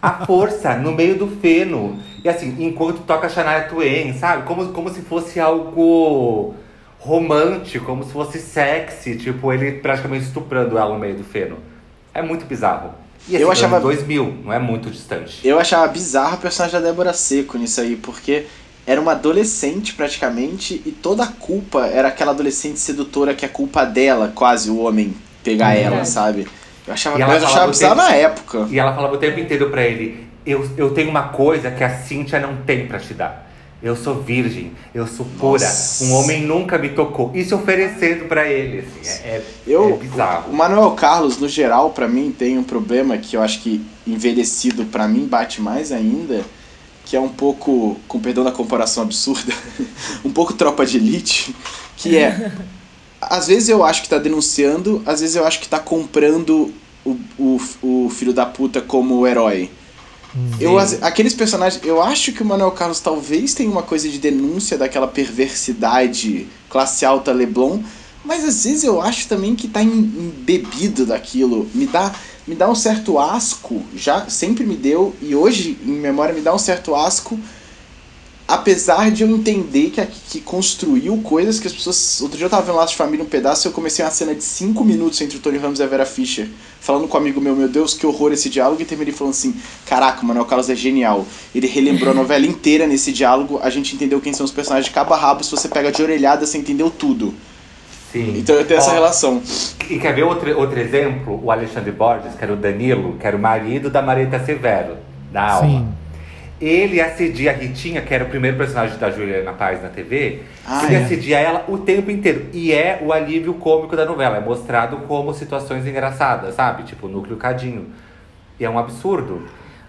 A: A força no meio do feno. E assim, enquanto toca Shania Twain, sabe? Como, como se fosse algo romântico, como se fosse sexy. Tipo, ele praticamente estuprando ela no meio do feno. É muito bizarro. E assim,
C: Eu achava-
A: anos 2000, não é muito distante.
C: Eu achava bizarro o personagem da Débora Seco nisso aí, porque era uma adolescente praticamente e toda a culpa era aquela adolescente sedutora que é culpa dela, quase o homem pegar
B: É
C: ela, sabe? Eu achava,
A: E ela
C: eu achava bizarro
A: tempo-
C: na época.
A: E ela falava o tempo inteiro pra ele: eu, eu tenho uma coisa que a Cíntia não tem pra te dar. Eu sou virgem, eu sou pura.
C: Nossa.
A: Um homem nunca me tocou. Se oferecendo pra ele, assim, é, é,
C: Eu,
A: é bizarro.
C: O Manuel Carlos, no geral, pra mim, tem um problema que eu acho que envelhecido pra mim bate mais ainda, que é um pouco, com perdão da comparação absurda, um pouco tropa de elite, que é. Às vezes eu acho que tá denunciando, às vezes eu acho que tá comprando o, o, o filho da puta como herói. Eu, aqueles personagens, eu acho que o Manuel Carlos talvez tenha uma coisa de denúncia daquela perversidade classe alta Leblon, mas às vezes eu acho também que tá em- embebido daquilo. Me dá, me dá um certo asco, já sempre me deu, e hoje, em memória, me dá um certo asco, apesar de eu entender que, a- que construiu coisas que as pessoas. Outro dia eu tava vendo Laço de Família um pedaço e eu comecei uma cena de 5 minutos entre o Tony Ramos e a Vera Fischer, falando com um amigo meu, meu Deus, que horror esse diálogo, e terminei falando assim: caraca, o Manuel Carlos é genial. Ele relembrou a novela inteira nesse diálogo, a gente entendeu quem são os personagens de cabo a rabo, se você pega de orelhada, você entendeu tudo.
A: Sim.
C: Então eu tenho essa
A: Ó,
C: relação.
A: E quer ver outro, outro exemplo? O Alexandre Borges, que era o Danilo, que era o marido da Marita Severo, da Alma.
D: Sim.
A: Ele assedia a Ritinha, que era o primeiro personagem da Juliana Paz na TV.
C: Ah,
A: ele
D: é.
A: assedia ela o tempo inteiro. E é o alívio cômico da novela. É mostrado como situações engraçadas, sabe? Tipo, núcleo cadinho. E é um absurdo.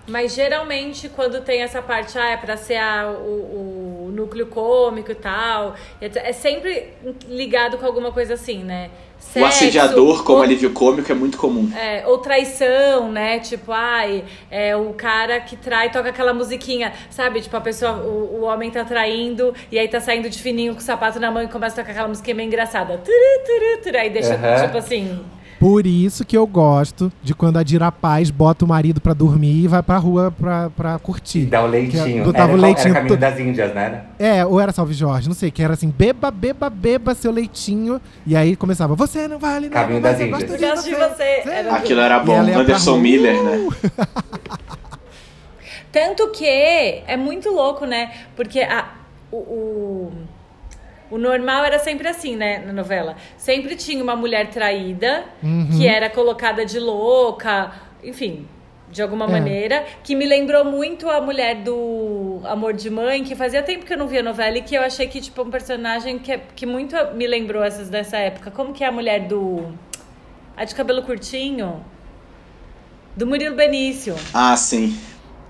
B: Mas geralmente quando tem essa parte, ah, é pra ser a- o, o núcleo cômico e tal, é sempre ligado com alguma coisa assim, né?
C: o
B: Sexo,
C: assediador como
B: ou-
C: alívio cômico é muito comum.
B: É, ou traição, né? Tipo, ai, é o cara que trai, toca aquela musiquinha, sabe? Tipo, a pessoa, o, o homem tá traindo e aí tá saindo de fininho com o sapato na mão e começa a tocar aquela musiquinha meio engraçada. Turu, turu, turu, aí deixa,
A: Aham.
B: tipo assim.
D: Por isso que eu gosto de quando a Dira Paz bota o marido pra dormir e vai pra rua pra, pra curtir.
A: Dá o leitinho.
D: Que botava
A: era,
D: o leitinho
A: Era caminho das Índias, né?
D: É, ou era Salve Jorge, não sei, que era assim, beba, beba, beba seu leitinho. E aí começava, você não vale nada,
A: Caminho
D: mas
A: das
D: eu
A: Índias.
D: gosto
B: Eu
D: de
B: gosto de
D: você.
B: você. Era-
C: Aquilo era
D: E
C: bom. Anderson
D: rua.
C: Miller, né?
B: Tanto que é muito louco, né? Porque a, o, o, o normal era sempre assim, né? Na novela. Sempre tinha uma mulher traída,
D: Uhum.
B: que era colocada de louca, enfim. de alguma
D: É.
B: maneira, que me lembrou muito a mulher do Amor de Mãe, que fazia tempo que eu não via novela e que eu achei que, tipo, um personagem que, é- que muito me lembrou essas dessa época. Como que é a mulher do. A de cabelo curtinho? Do Murilo Benício.
C: Ah, sim.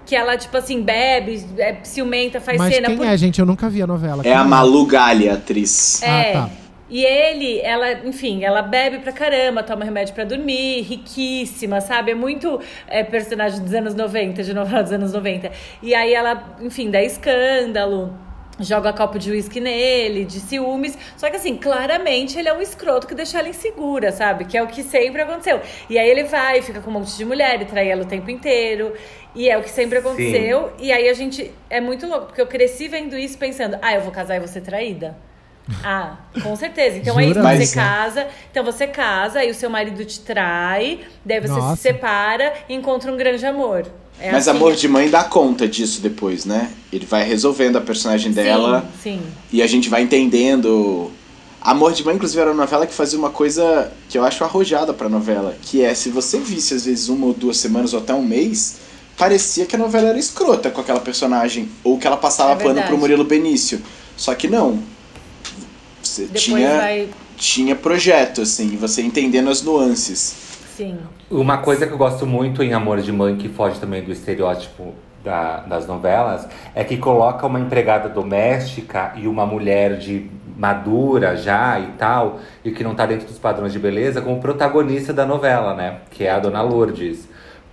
B: Que ela, tipo assim, bebe, é ciumenta, faz
D: Mas
B: cena.
D: quem
B: por-
D: é, gente? Eu nunca vi a novela.
C: É a Malu Galha, atriz.
B: É.
D: Ah, tá.
B: E ele, ela, enfim, ela bebe pra caramba, toma remédio pra dormir, riquíssima, sabe? É muito é, personagem dos anos 90, de novela dos anos 90. E aí ela, enfim, dá escândalo. Joga copo de uísque nele, de ciúmes. Só que assim, claramente ele é um escroto que deixa ela insegura, sabe? Que é o que sempre aconteceu. E aí ele vai, fica com um monte de mulher e trai ela o tempo inteiro. E é o que sempre aconteceu. E aí a gente. É muito louco, porque eu cresci vendo isso pensando, ah, eu vou casar e vou ser traída. Ah, com certeza. Então é isso, você
C: Mas-
B: casa. Então você casa, aí o seu marido te trai, daí você
D: Nossa.
B: se separa e encontra um grande amor. É
C: Mas
B: assim.
C: Amor de Mãe dá conta disso depois, né? Ele vai resolvendo a personagem dela
B: Sim, sim.
C: e a gente vai entendendo. Amor de Mãe, inclusive, era uma novela que fazia uma coisa que eu acho arrojada pra novela, que é se você visse às vezes uma ou duas semanas ou até um mês, parecia que a novela era escrota com aquela personagem, ou que ela passava
B: É
C: pano
B: verdade.
C: pro Murilo Benício. Só que não. Você
B: Depois
C: tinha,
B: vai.
C: tinha projeto, assim, você entendendo as nuances.
B: Sim.
A: Uma coisa que eu gosto muito em Amor de Mãe, que foge também do estereótipo da- das novelas, é que coloca uma empregada doméstica e uma mulher de madura já e tal, e que não tá dentro dos padrões de beleza, como protagonista da novela, né? Que é a Dona Lourdes.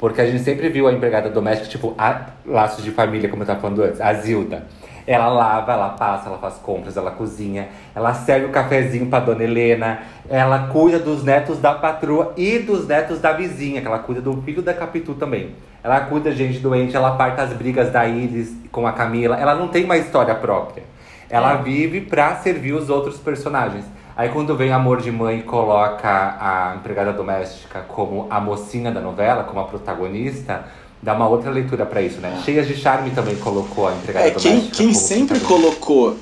A: Porque a gente sempre viu a empregada doméstica, tipo, a laços de família, como eu tava falando antes, a Zilda. Ela lava, ela passa, ela faz compras, ela cozinha, ela serve o cafezinho pra Dona Helena, ela cuida dos netos da patroa e dos netos da vizinha, que ela cuida do filho da Capitu também. Ela cuida de gente doente, ela parta as brigas da Iris com a Camila. Ela não tem uma história própria. Ela vive pra servir os outros personagens. Aí quando vem Amor de Mãe e coloca a empregada doméstica como a mocinha da novela, como a protagonista, dá uma outra leitura pra isso, né? Cheias de Charme também colocou a empregada
C: É, quem,
A: doméstica.
C: quem
A: como
C: sempre colocou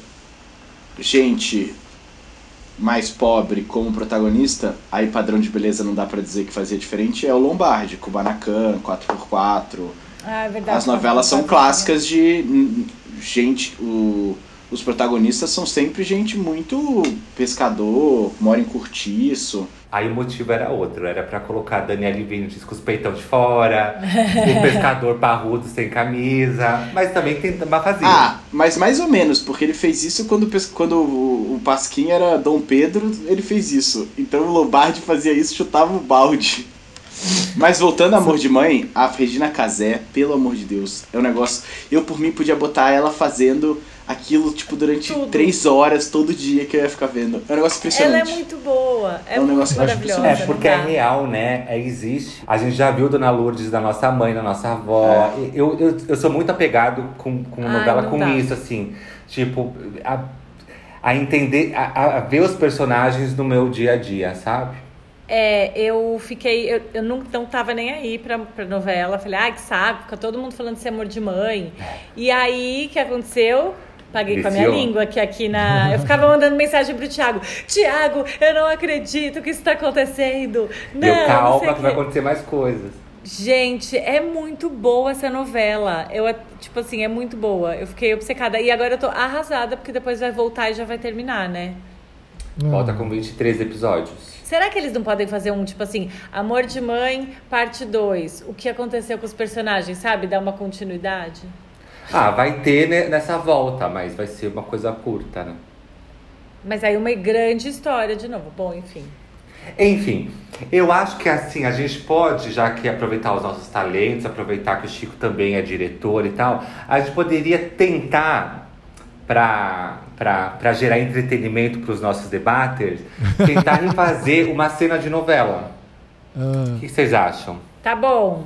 C: gente mais pobre como protagonista, aí padrão de beleza não dá pra dizer que fazia diferente, é o Lombardi, Kubanacan, 4x4.
B: Ah, é verdade.
C: As novelas são clássicas de gente. O, os protagonistas são sempre gente muito pescador, mora em cortiço.
A: Aí o motivo era outro, era pra colocar a Daniele Vinicius com os peitão de fora, o pescador parrudo sem camisa, mas também tem uma fazia.
C: Ah, mas mais ou menos, porque ele fez isso quando, quando o, o Pasquim era Dom Pedro, ele fez isso. Então o Lombardi fazia isso, chutava o balde. Mas voltando a Amor de Mãe, a Regina Casé, pelo amor de Deus, é um negócio. Eu por mim podia botar ela fazendo aquilo, tipo, durante
B: Tudo.
C: três horas, todo dia que eu ia ficar vendo. É um negócio
B: Ela é
C: impressionante.
B: muito boa. É,
C: É um negócio que eu acho
B: maravilhosa.
A: É, porque é real, né? É, existe. A gente já viu Dona Lourdes da nossa mãe, da nossa avó. Eu, eu, eu sou muito apegado com, com
B: Ai,
A: novela com
B: dá.
A: isso, assim. Tipo, a, a entender, a, a- ver os personagens no meu dia a dia, sabe?
B: É, eu fiquei. Eu, eu não, não tava nem aí pra, pra novela. Falei, ai, que saco, fica todo mundo falando de ser amor de mãe. E aí, o que aconteceu? Paguei com a minha
A: Viciou.
B: língua aqui, aqui na. Eu ficava mandando mensagem pro Thiago: Thiago, eu não acredito que isso tá acontecendo. Não,
A: eu
B: não sei
A: calma
B: o
A: que vai
B: quê."
A: acontecer mais coisas.
B: Gente, é muito boa essa novela. Eu, tipo assim, é muito boa. Eu fiquei obcecada. E agora eu tô arrasada, porque depois vai voltar e já vai terminar, né?
A: Volta com 23 episódios.
B: Será que eles não podem fazer um, tipo assim, Amor de Mãe, parte 2? O que aconteceu com os personagens, sabe? Dar uma continuidade?
A: Ah, vai ter né, nessa volta, mas vai ser uma coisa curta, né?
B: Mas aí uma grande história de novo. Bom, enfim.
A: Enfim, eu acho que assim, a gente pode, já que aproveitar os nossos talentos, aproveitar que o Chico também é diretor e tal, a gente poderia tentar, para gerar entretenimento para os nossos debaters, tentar em fazer uma cena de novela.
D: Ah,
A: O que vocês acham?
B: Tá bom.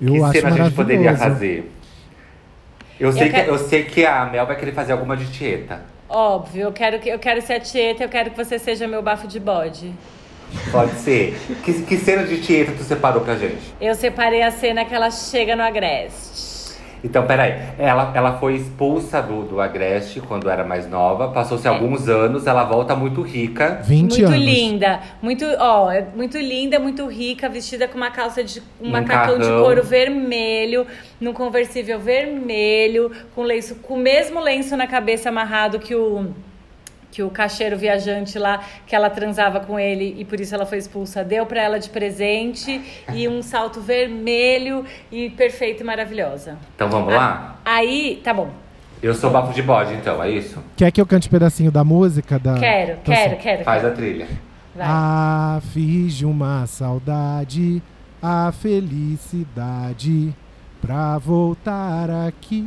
D: eu
A: que
D: acho
A: cena a gente poderia fazer? Eu sei, que,
B: quero-
A: eu sei que a Mel vai querer fazer alguma de Tieta.
B: Óbvio, eu quero, que, eu quero ser a Tieta, eu quero que você seja meu bafo de bode.
A: Pode ser. Que, que cena de Tieta tu separou pra gente?
B: Eu separei a cena que ela chega no Agreste.
A: Então, peraí. Ela, ela foi expulsa do, do Agreste quando era mais nova. Passou-se alguns anos, ela volta muito rica.
D: 20
B: muito
D: anos.
B: linda, muito, ó, é muito linda, muito rica, vestida com uma calça de um macacão de couro vermelho, num conversível vermelho, com lenço, com o mesmo lenço na cabeça amarrado que o que o cacheiro viajante lá, que ela transava com ele e por isso ela foi expulsa, deu pra ela de presente e um salto vermelho e perfeita e maravilhosa.
A: Então vamos lá?
B: Aí, tá bom.
A: Eu sou bafo de bode, então, é isso?
D: Quer que eu cante um pedacinho da música? Da...
B: Quero,
D: Então,
B: quero, quero.
A: Faz
B: quero.
A: a trilha.
B: Vai.
D: Ah, fiz uma saudade a felicidade pra voltar aqui.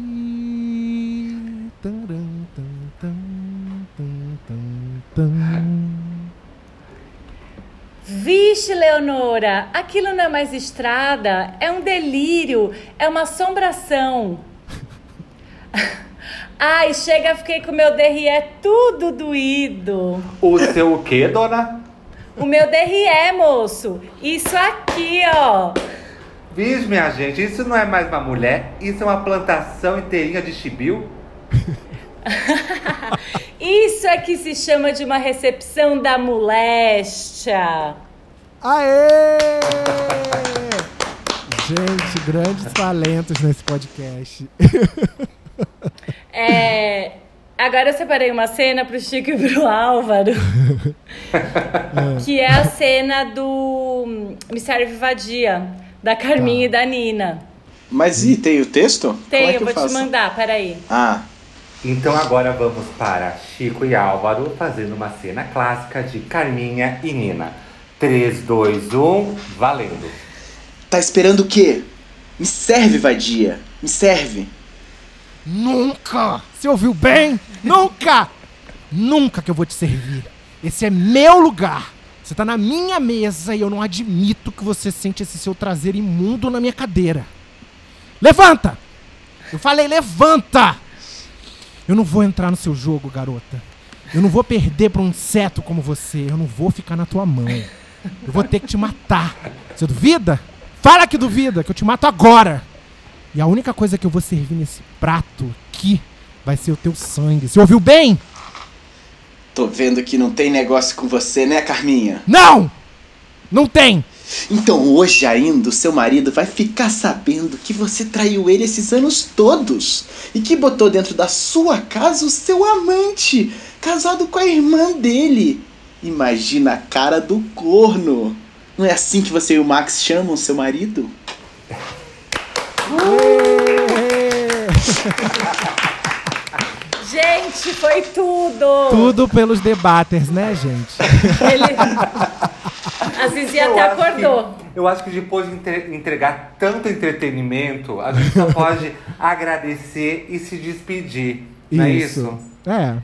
D: Taran, tan, tan, tan.
B: Vixe, Leonora, aquilo não é mais estrada, é um delírio, é uma assombração. Ai, chega, fiquei com o meu derrié tudo doído.
A: O seu o quê, dona?
B: O meu derrié, moço, isso aqui, ó.
A: Vixe, minha gente, isso não é mais uma mulher, isso é uma plantação inteirinha de chibiu.
B: Isso é que se chama de uma recepção da moléstia.
D: Aê! Gente, grandes talentos nesse podcast.
B: É, agora eu separei uma cena pro Chico e pro Álvaro. que é a cena do Me Serve Vadia, da Carminha e da Nina.
C: Mas e tem o texto? Como
B: Tem,
C: é que
B: eu vou
C: faço?
B: te mandar, peraí.
C: Ah,
A: Então agora vamos para Chico e Álvaro fazendo uma cena clássica de Carminha e Nina. 3, 2, 1, valendo.
C: tá esperando o quê? Me serve, vadia. Me serve.
D: Nunca! Você ouviu bem? Nunca! Nunca que eu vou te servir. Esse é meu lugar. Você tá na minha mesa e eu não admito que você sente esse seu traseiro imundo na minha cadeira. Levanta! Eu falei, levanta! Eu não vou entrar no seu jogo, garota. Eu não vou perder pra um inseto como você. Eu não vou ficar na tua mão. Eu vou ter que te matar. Você duvida? Fala que duvida, que eu te mato agora. E a única coisa que eu vou servir nesse prato aqui vai ser o teu sangue. Você ouviu bem?
C: Tô vendo que não tem negócio com você, né, Carminha?
D: Não! Não tem!
C: Então hoje ainda o seu marido vai ficar sabendo que você traiu ele esses anos todos e que botou dentro da sua casa o seu amante, casado com a irmã dele. Imagina a cara do corno. Não é assim que você e o Max chamam seu marido?
B: Gente, foi tudo!
D: Tudo pelos debaters, né, gente?
B: Ele... A Zizi até acordou.
A: que- eu acho que depois de entre- entregar tanto entretenimento, a gente só pode agradecer e se despedir. Não é isso?
D: É.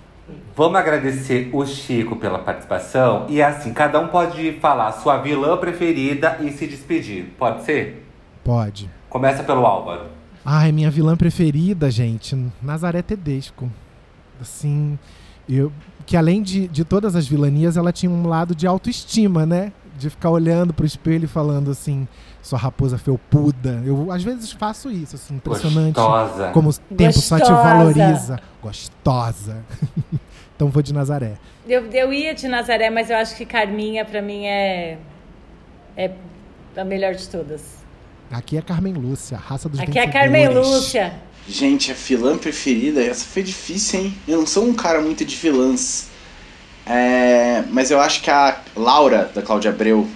A: Vamos agradecer o Chico pela participação. E assim, cada um pode falar a sua vilã preferida e se despedir. Pode ser?
D: Pode.
A: Começa pelo Álvaro.
D: Ai, minha vilã preferida, gente, Nazaré Tedesco. Assim, eu que além de, de todas as vilanias, ela tinha um lado de autoestima, né? De ficar olhando pro espelho e falando assim, sua raposa felpuda. Eu às vezes faço isso, assim, impressionante.
A: Gostosa.
D: Como o tempo só te
B: Gostosa.
D: valoriza. Gostosa. então vou de Nazaré.
B: Eu, eu ia de Nazaré, mas eu acho que Carminha, pra mim, é. É a melhor de todas.
D: Aqui é Carmen Lúcia, raça dos
B: Aqui é a Carmen
D: vencedores.
B: Lúcia.
C: Gente, a vilã preferida, essa foi difícil, hein? Eu não sou um cara muito de vilãs. É, mas eu acho que a Laura, da Cláudia Abreu,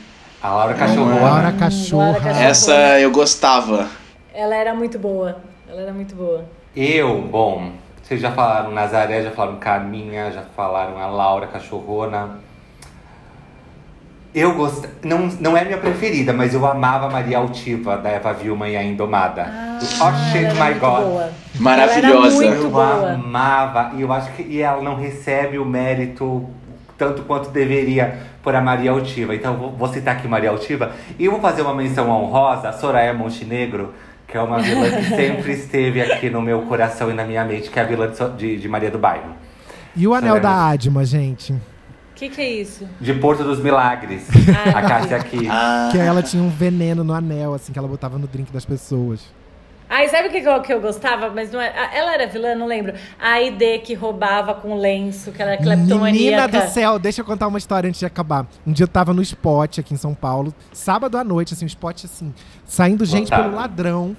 A: A Laura.
D: Laura
B: Hum,
D: Cachorra.
B: Laura Cachorra.
C: essa eu gostava.
B: Ela era muito boa. Ela era muito boa.
A: Eu, bom, vocês já falaram Nazaré, já falaram Carminha, já falaram a Laura Cachorrona. Eu gosto. Não, não é minha preferida, mas eu amava a Maria Altiva, da Eva Vilma e a Indomada.
B: Ah,
A: oh shit,
B: ela era
A: my
B: muito
A: God.
B: boa.
C: Maravilhosa.
B: Ela era muito
A: Eu
B: boa.
A: amava. E eu acho que e ela não recebe o mérito tanto quanto deveria por a Maria Altiva. Então eu vou, vou citar aqui Maria Altiva. E eu vou fazer uma menção honrosa a Soraya Montenegro, que é uma vilã que sempre esteve aqui no meu coração e na minha mente, que é a vilã de, de, de Maria do Bairro.
D: E o anel
A: é
D: da Adma, gente?
B: O que, que é isso?
A: De Porto dos Milagres.
B: Ah,
A: a Cássia aqui.
C: Ah,
D: Que ela tinha um veneno no anel, assim, que ela botava no drink das pessoas.
B: Ai, sabe o que, eu- que eu gostava? Mas não é. Ela era vilã, não lembro. A ID que roubava com lenço, que ela era
D: Menina
B: cleptomaníaca.
D: do céu, deixa eu contar uma história antes de acabar. Um dia eu tava no spot aqui em São Paulo, sábado à noite, assim, um spot assim, saindo gente pelo ladrão.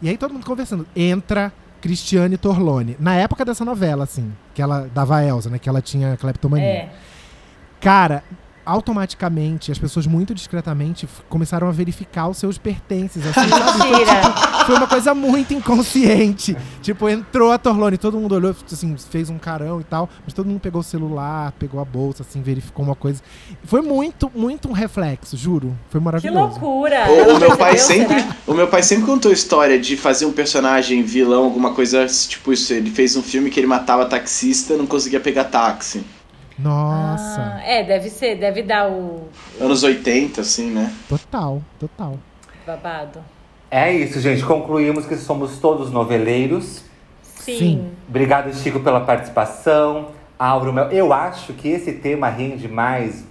D: E aí todo mundo conversando. Entra Cristiane Torlone. Na época dessa novela, assim, que ela dava a Elsa, né? Que ela tinha cleptomania.
B: É.
D: Cara, automaticamente, as pessoas muito discretamente começaram a verificar os seus pertences. Assim,
B: Mentira.
D: tipo, foi uma coisa muito inconsciente. tipo, entrou a Torlone, todo mundo olhou, assim, fez um carão e tal, mas todo mundo pegou o celular, pegou a bolsa, assim, verificou uma coisa. Foi muito, muito um reflexo, juro. Foi
B: Que
D: maravilhoso.
B: loucura!
C: O, o meu pai sempre,
B: será?
C: o meu pai sempre contou a história de fazer um personagem vilão, alguma coisa tipo isso. Ele fez um filme que ele matava taxista, não conseguia pegar táxi.
D: Nossa,
B: Ah, é, deve ser, deve dar o
C: Anos 80, assim, né?
D: total, total.
B: babado.
A: É isso, gente. Concluímos que somos todos noveleiros.
B: Sim.
D: Sim.
A: Obrigado, Chico, pela participação. Auro, Mel. Eu acho que esse tema rende mais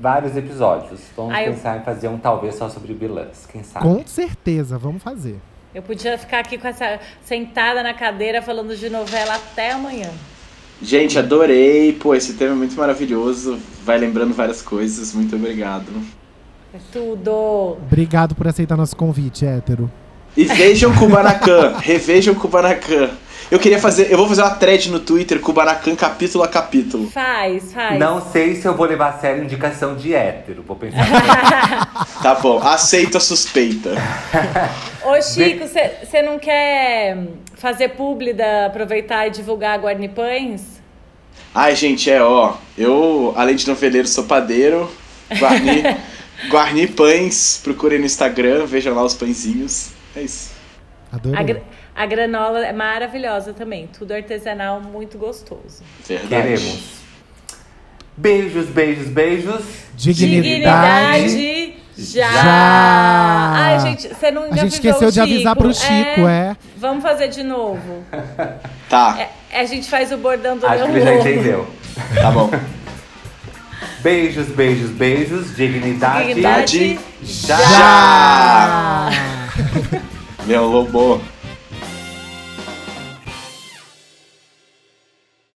A: vários episódios. Vamos
B: eu-
A: pensar em fazer um talvez só sobre vilãs, quem sabe?
D: Com certeza, vamos fazer.
B: Eu podia ficar aqui com essa sentada na cadeira falando de novela até amanhã.
C: Gente, adorei. Pô, esse tema é muito maravilhoso. Vai lembrando várias coisas. Muito obrigado.
B: É tudo.
D: Obrigado por aceitar nosso convite, hétero.
C: E vejam Kubanacan. Revejam Kubanacan. Eu queria fazer. Eu vou fazer uma thread no Twitter, Kubanacan capítulo a capítulo.
B: Faz, faz.
A: Não sei se eu vou levar a sério indicação de hétero. Vou pensar.
C: Tá bom, aceito a suspeita.
B: Ô, Chico, você não quer fazer publi da aproveitar e divulgar a Guarni Pães?
C: Ai, gente, é ó. Eu, além de noveleiro, sou padeiro. Guarni, Guarni Pães. Procurem no Instagram, vejam lá os pãezinhos. É isso.
D: Adorei.
B: A, gra- a granola é maravilhosa também. Tudo artesanal, muito gostoso.
C: Verdade.
A: Queremos. Beijos, beijos, beijos.
D: Dignidade.
B: Dignidade já.
D: Já.
B: Ai, gente, você não
D: A gente esqueceu de avisar pro Chico, é.
B: Vamos fazer de novo.
C: Tá,
B: É, a gente faz o bordão do
A: Acho
B: meu
A: que ele já entendeu.
C: tá bom.
A: Beijos, beijos, beijos. Dignidade.
B: Dignidade
A: já.
C: Já! Meu lobo.